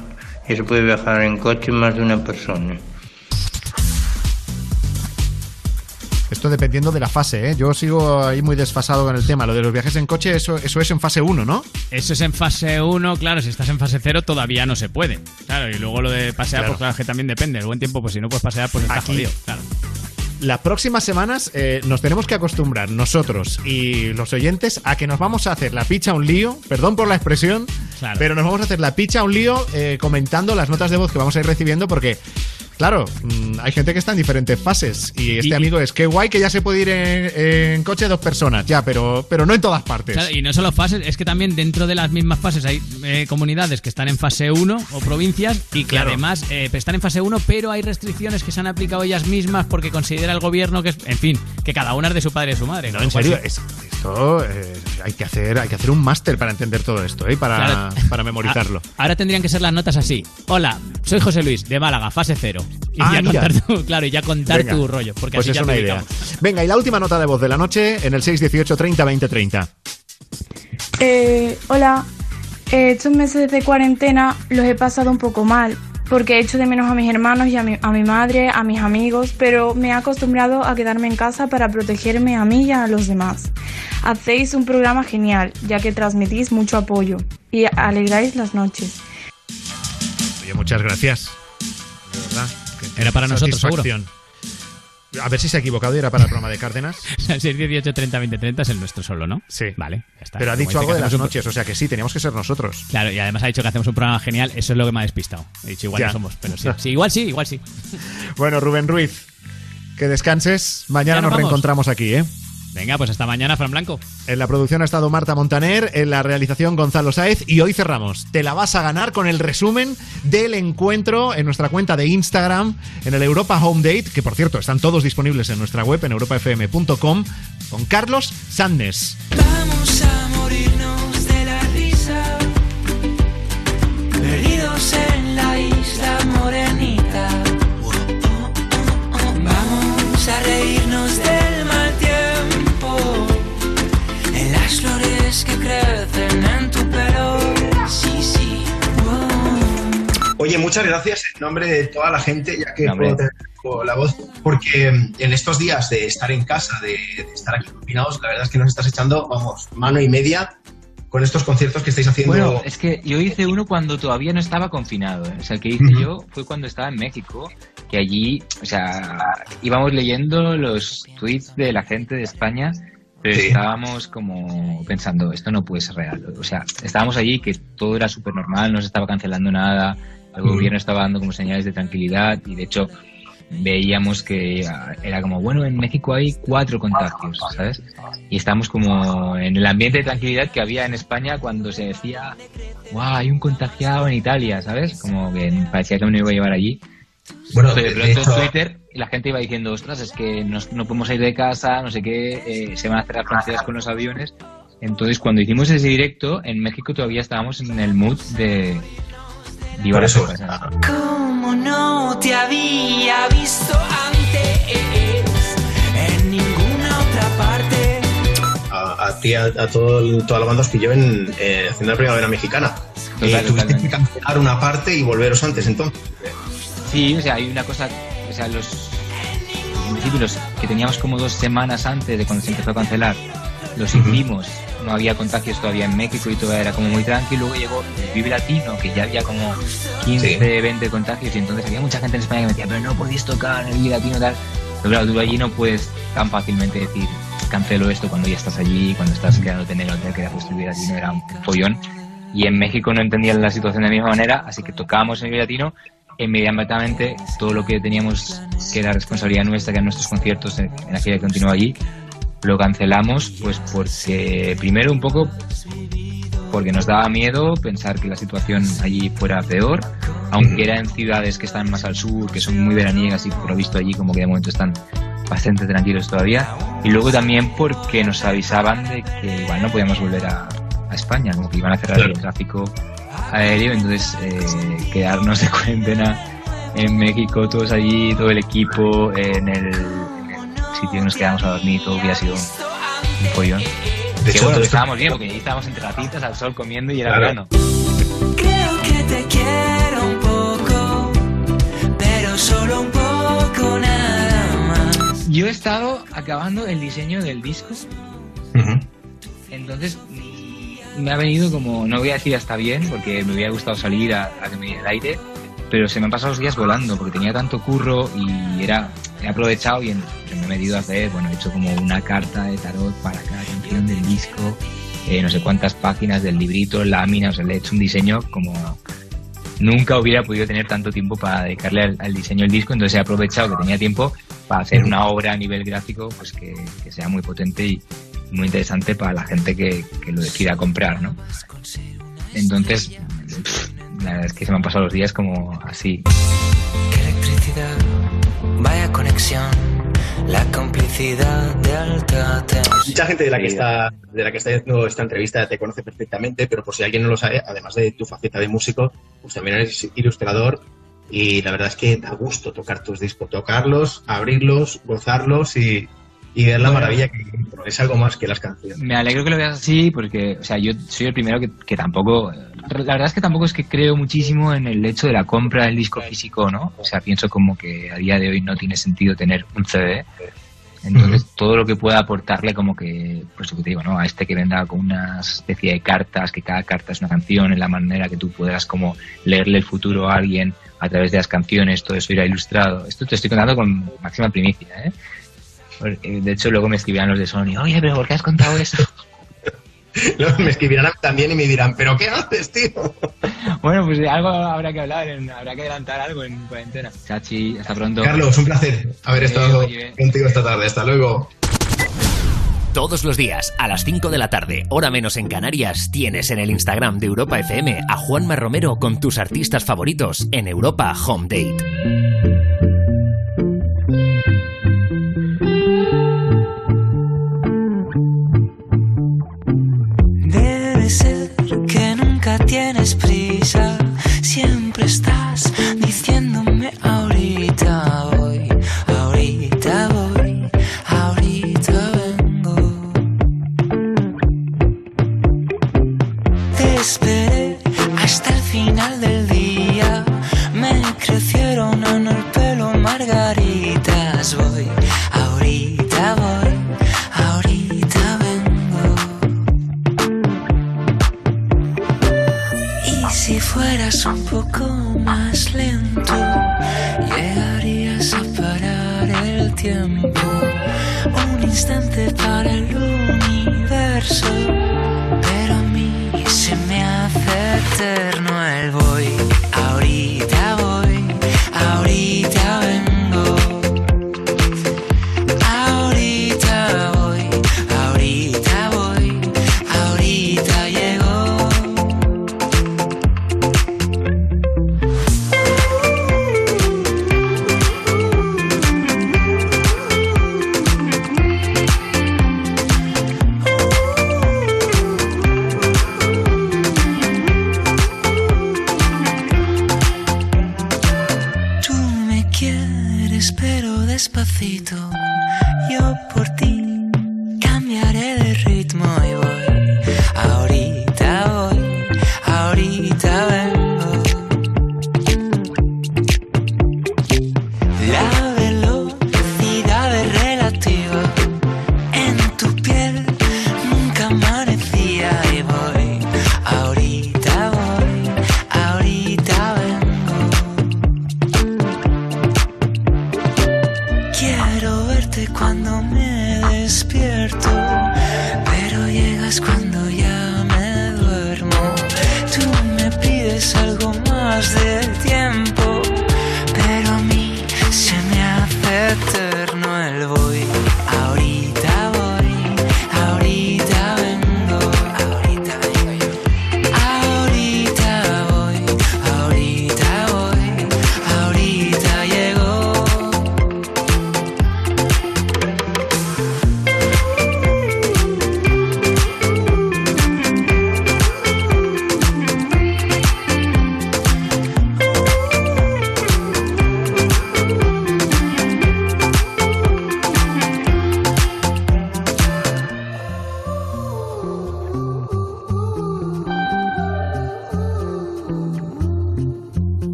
y se puede viajar en coche más de una persona. Esto dependiendo de la fase, ¿eh? Yo sigo ahí muy desfasado con el tema. Lo de los viajes en coche, eso, eso es en fase 1, ¿no? Eso es en fase 1, claro, si estás en fase 0 todavía no se puede. Claro, y luego lo de pasear, Claro. pues claro, que también depende. El buen tiempo, pues si no puedes pasear, pues está Aquí. jodido. Claro. Las próximas semanas eh, nos tenemos que acostumbrar nosotros y los oyentes a que nos vamos a hacer la picha un lío, perdón por la expresión, Claro. pero nos vamos a hacer la picha un lío eh, comentando las notas de voz que vamos a ir recibiendo porque, claro, mm, hay gente que está en diferentes fases y este Y- amigo es que guay que ya se puede ir en, en coche dos personas, ya, pero, pero no en todas partes. Claro, y no solo fases, es que también dentro de las mismas fases hay eh, comunidades que están en fase 1 o provincias y que Claro. además eh, están en fase 1, pero hay restricciones que se han aplicado ellas mismas porque considera el gobierno que es, en fin, que cada una es de su padre y su madre. No, en serio, es- esto eh, hay, que hacer, hay que hacer un máster para entender todo esto, ¿eh? para, Claro. para memorizarlo. Ahora tendrían que ser las notas así. Hola, soy José Luis, de Málaga, fase 0. Y Ah, ya mira. contar tu, claro, y ya contar Venga. tu rollo. Porque pues así es ya una idea. Venga, y la última nota de voz de la noche en el 618 30 20 30. Eh, hola, Eh, estos meses de cuarentena los he pasado un poco mal, porque he hecho de menos a mis hermanos y a mi, a mi madre, a mis amigos, pero me he acostumbrado a quedarme en casa para protegerme a mí y a los demás. Hacéis un programa genial, ya que transmitís mucho apoyo y alegráis las noches. Oye, muchas gracias. Verdad. Era para nosotros, seguro. A ver si se ha equivocado y era para el programa de Cárdenas. 618 30 20 30 es el nuestro solo, ¿no? Sí. Vale, ya está. Pero ha Como dicho algo de las un- noches, o sea que sí, teníamos que ser nosotros. Claro, y además ha dicho que hacemos un programa genial, eso es lo que me ha despistado. He dicho, igual Ya. no somos, pero sí. Sí, igual sí, igual sí. Bueno, Rubén Ruiz, que descanses. Mañana Ya nos nos vamos. reencontramos aquí, ¿eh? Venga, pues hasta mañana, Fran Blanco. En la producción ha estado Marta Montaner, en la realización Gonzalo Sáez y hoy cerramos. Te la vas a ganar con el resumen del encuentro en nuestra cuenta de Instagram, en el Europa Home Date, que por cierto están todos disponibles en nuestra web en europafm.com, con Carlos Sandes. Vamos a morirnos de la risa. Perdidos en la isla morenita. Flores que crecen en tu pelo. Sí, sí. Oye, muchas gracias en nombre de toda la gente, ya que puedo tener la voz, porque mm, en estos días de estar en casa, de, de estar aquí confinados, la verdad es que nos estás echando, vamos, mano y media con estos conciertos que estáis haciendo. Bueno, es que yo hice uno cuando todavía no estaba confinado. ¿eh? O sea, el que hice Ujú. yo fue cuando estaba en México, que allí, o sea, íbamos leyendo los tweets de la gente de España, Sí. estábamos como pensando, esto no puede ser real. O sea, estábamos allí que todo era súper normal, no se estaba cancelando nada, el gobierno estaba dando como señales de tranquilidad y de hecho veíamos que era como, bueno, en México hay cuatro contagios, ¿sabes? Y estamos como en el ambiente de tranquilidad que había en España cuando se decía, wow, hay un contagiado en Italia, ¿sabes? Como que parecía que me iba a llevar allí. Bueno, Pero de de pronto en hecho- Twitter la gente iba diciendo, ostras, es que no, no podemos ir de casa, no sé qué, eh, se van a cerrar fronteras con los aviones. Entonces, cuando hicimos ese directo, en México todavía estábamos en el mood de... Viva Por eso. Como no te había visto antes en ninguna otra parte. a, a ti, a, a todo el- toda la banda os pilló en, eh, haciendo la primavera mexicana. Total, Eh, tuviste totalmente. que cancelar una parte y volveros antes entonces. Sí, o sea, hay una cosa, o sea, los, en principio los que teníamos como dos semanas antes de cuando se empezó a cancelar, los hicimos, no había contagios todavía en México y todo era como muy tranquilo, luego llegó el Vive Latino, que ya había como 15, 20 contagios y entonces había mucha gente en España que me decía, pero no podéis tocar en el Vive Latino tal, pero claro, tú allí no puedes tan fácilmente decir, cancelo esto cuando ya estás allí, cuando estás quedándote en el hotel que era justo el Vive Latino, era un follón. Y en México no entendían la situación de la misma manera, así que tocábamos en el Vive Latino inmediatamente todo lo que teníamos que era responsabilidad nuestra, que eran nuestros conciertos en, en la gira que continuó allí, lo cancelamos pues porque primero un poco porque nos daba miedo pensar que la situación allí fuera peor, aunque era en ciudades que están más al sur, que son muy veraniegas y por lo visto allí como que de momento están bastante tranquilos todavía, y luego también porque nos avisaban de que igual no podíamos volver a, a España, como que iban a cerrar el tráfico aéreo, entonces eh, quedarnos de cuarentena en México, todos allí, todo el equipo, en el, en el sitio que nos quedamos a dormir, todo hubiera sido un pollón. De que hecho, bueno, estábamos bien, porque ahí estábamos en terracitas al sol comiendo y era Claro. verano. Creo que te quiero un poco, pero solo un poco nada más. Yo he estado acabando el diseño del disco, entonces me ha venido como, no voy a decir hasta bien, porque me hubiera gustado salir a, a que me diera el aire, pero se me han pasado los días volando, porque tenía tanto curro y era, he aprovechado y me he metido a hacer, bueno, he hecho como una carta de tarot para cada canción del disco, eh, no sé cuántas páginas del librito, láminas, o sea, le he hecho un diseño como nunca hubiera podido tener tanto tiempo para dedicarle al, diseño del disco, entonces he aprovechado que tenía tiempo para hacer una obra a nivel gráfico pues que sea muy potente y muy interesante para la gente que, que lo decida comprar, ¿no? Entonces, pff, la verdad es que se me han pasado los días como así. Electricidad, vaya conexión, la complicidad de alta tensión. Mucha gente de la que está de la que está haciendo esta entrevista te conoce perfectamente, pero por si alguien no lo sabe, además de tu faceta de músico, pues también eres ilustrador y la verdad es que da gusto tocar tus discos, tocarlos, abrirlos, gozarlos y, y ver la Bueno. maravilla que es algo más que las canciones. Me alegro que lo veas así porque, o sea, yo soy el primero que, que tampoco, la verdad es que tampoco es que creo muchísimo en el hecho de la compra del disco físico, ¿no? O sea, pienso como que a día de hoy no tiene sentido tener un CD. Entonces, todo lo que pueda aportarle como que, pues lo que te digo, ¿no? A este que venda con una especie de cartas, que cada carta es una canción, en la manera que tú puedas como leerle el futuro a alguien a través de las canciones, todo eso irá ilustrado. Esto te estoy contando con máxima primicia, ¿eh? Porque, De hecho, luego me escribían los de Sony, oye, pero ¿por qué has contado eso? Luego me escribirán también y me dirán, ¿pero qué haces, tío? Bueno, pues de algo habrá que hablar, en- habrá que adelantar algo en cuarentena. Chachi, hasta pronto. Carlos, un placer haber Eh, estado oye. contigo esta tarde. Hasta luego. Todos los días, a las 5 de la tarde, hora menos en Canarias, tienes en el Instagram de Europa FM a Juanma Romero con tus artistas favoritos en Europa Home Date. Nunca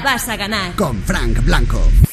vas a ganar. Con Frank Blanco.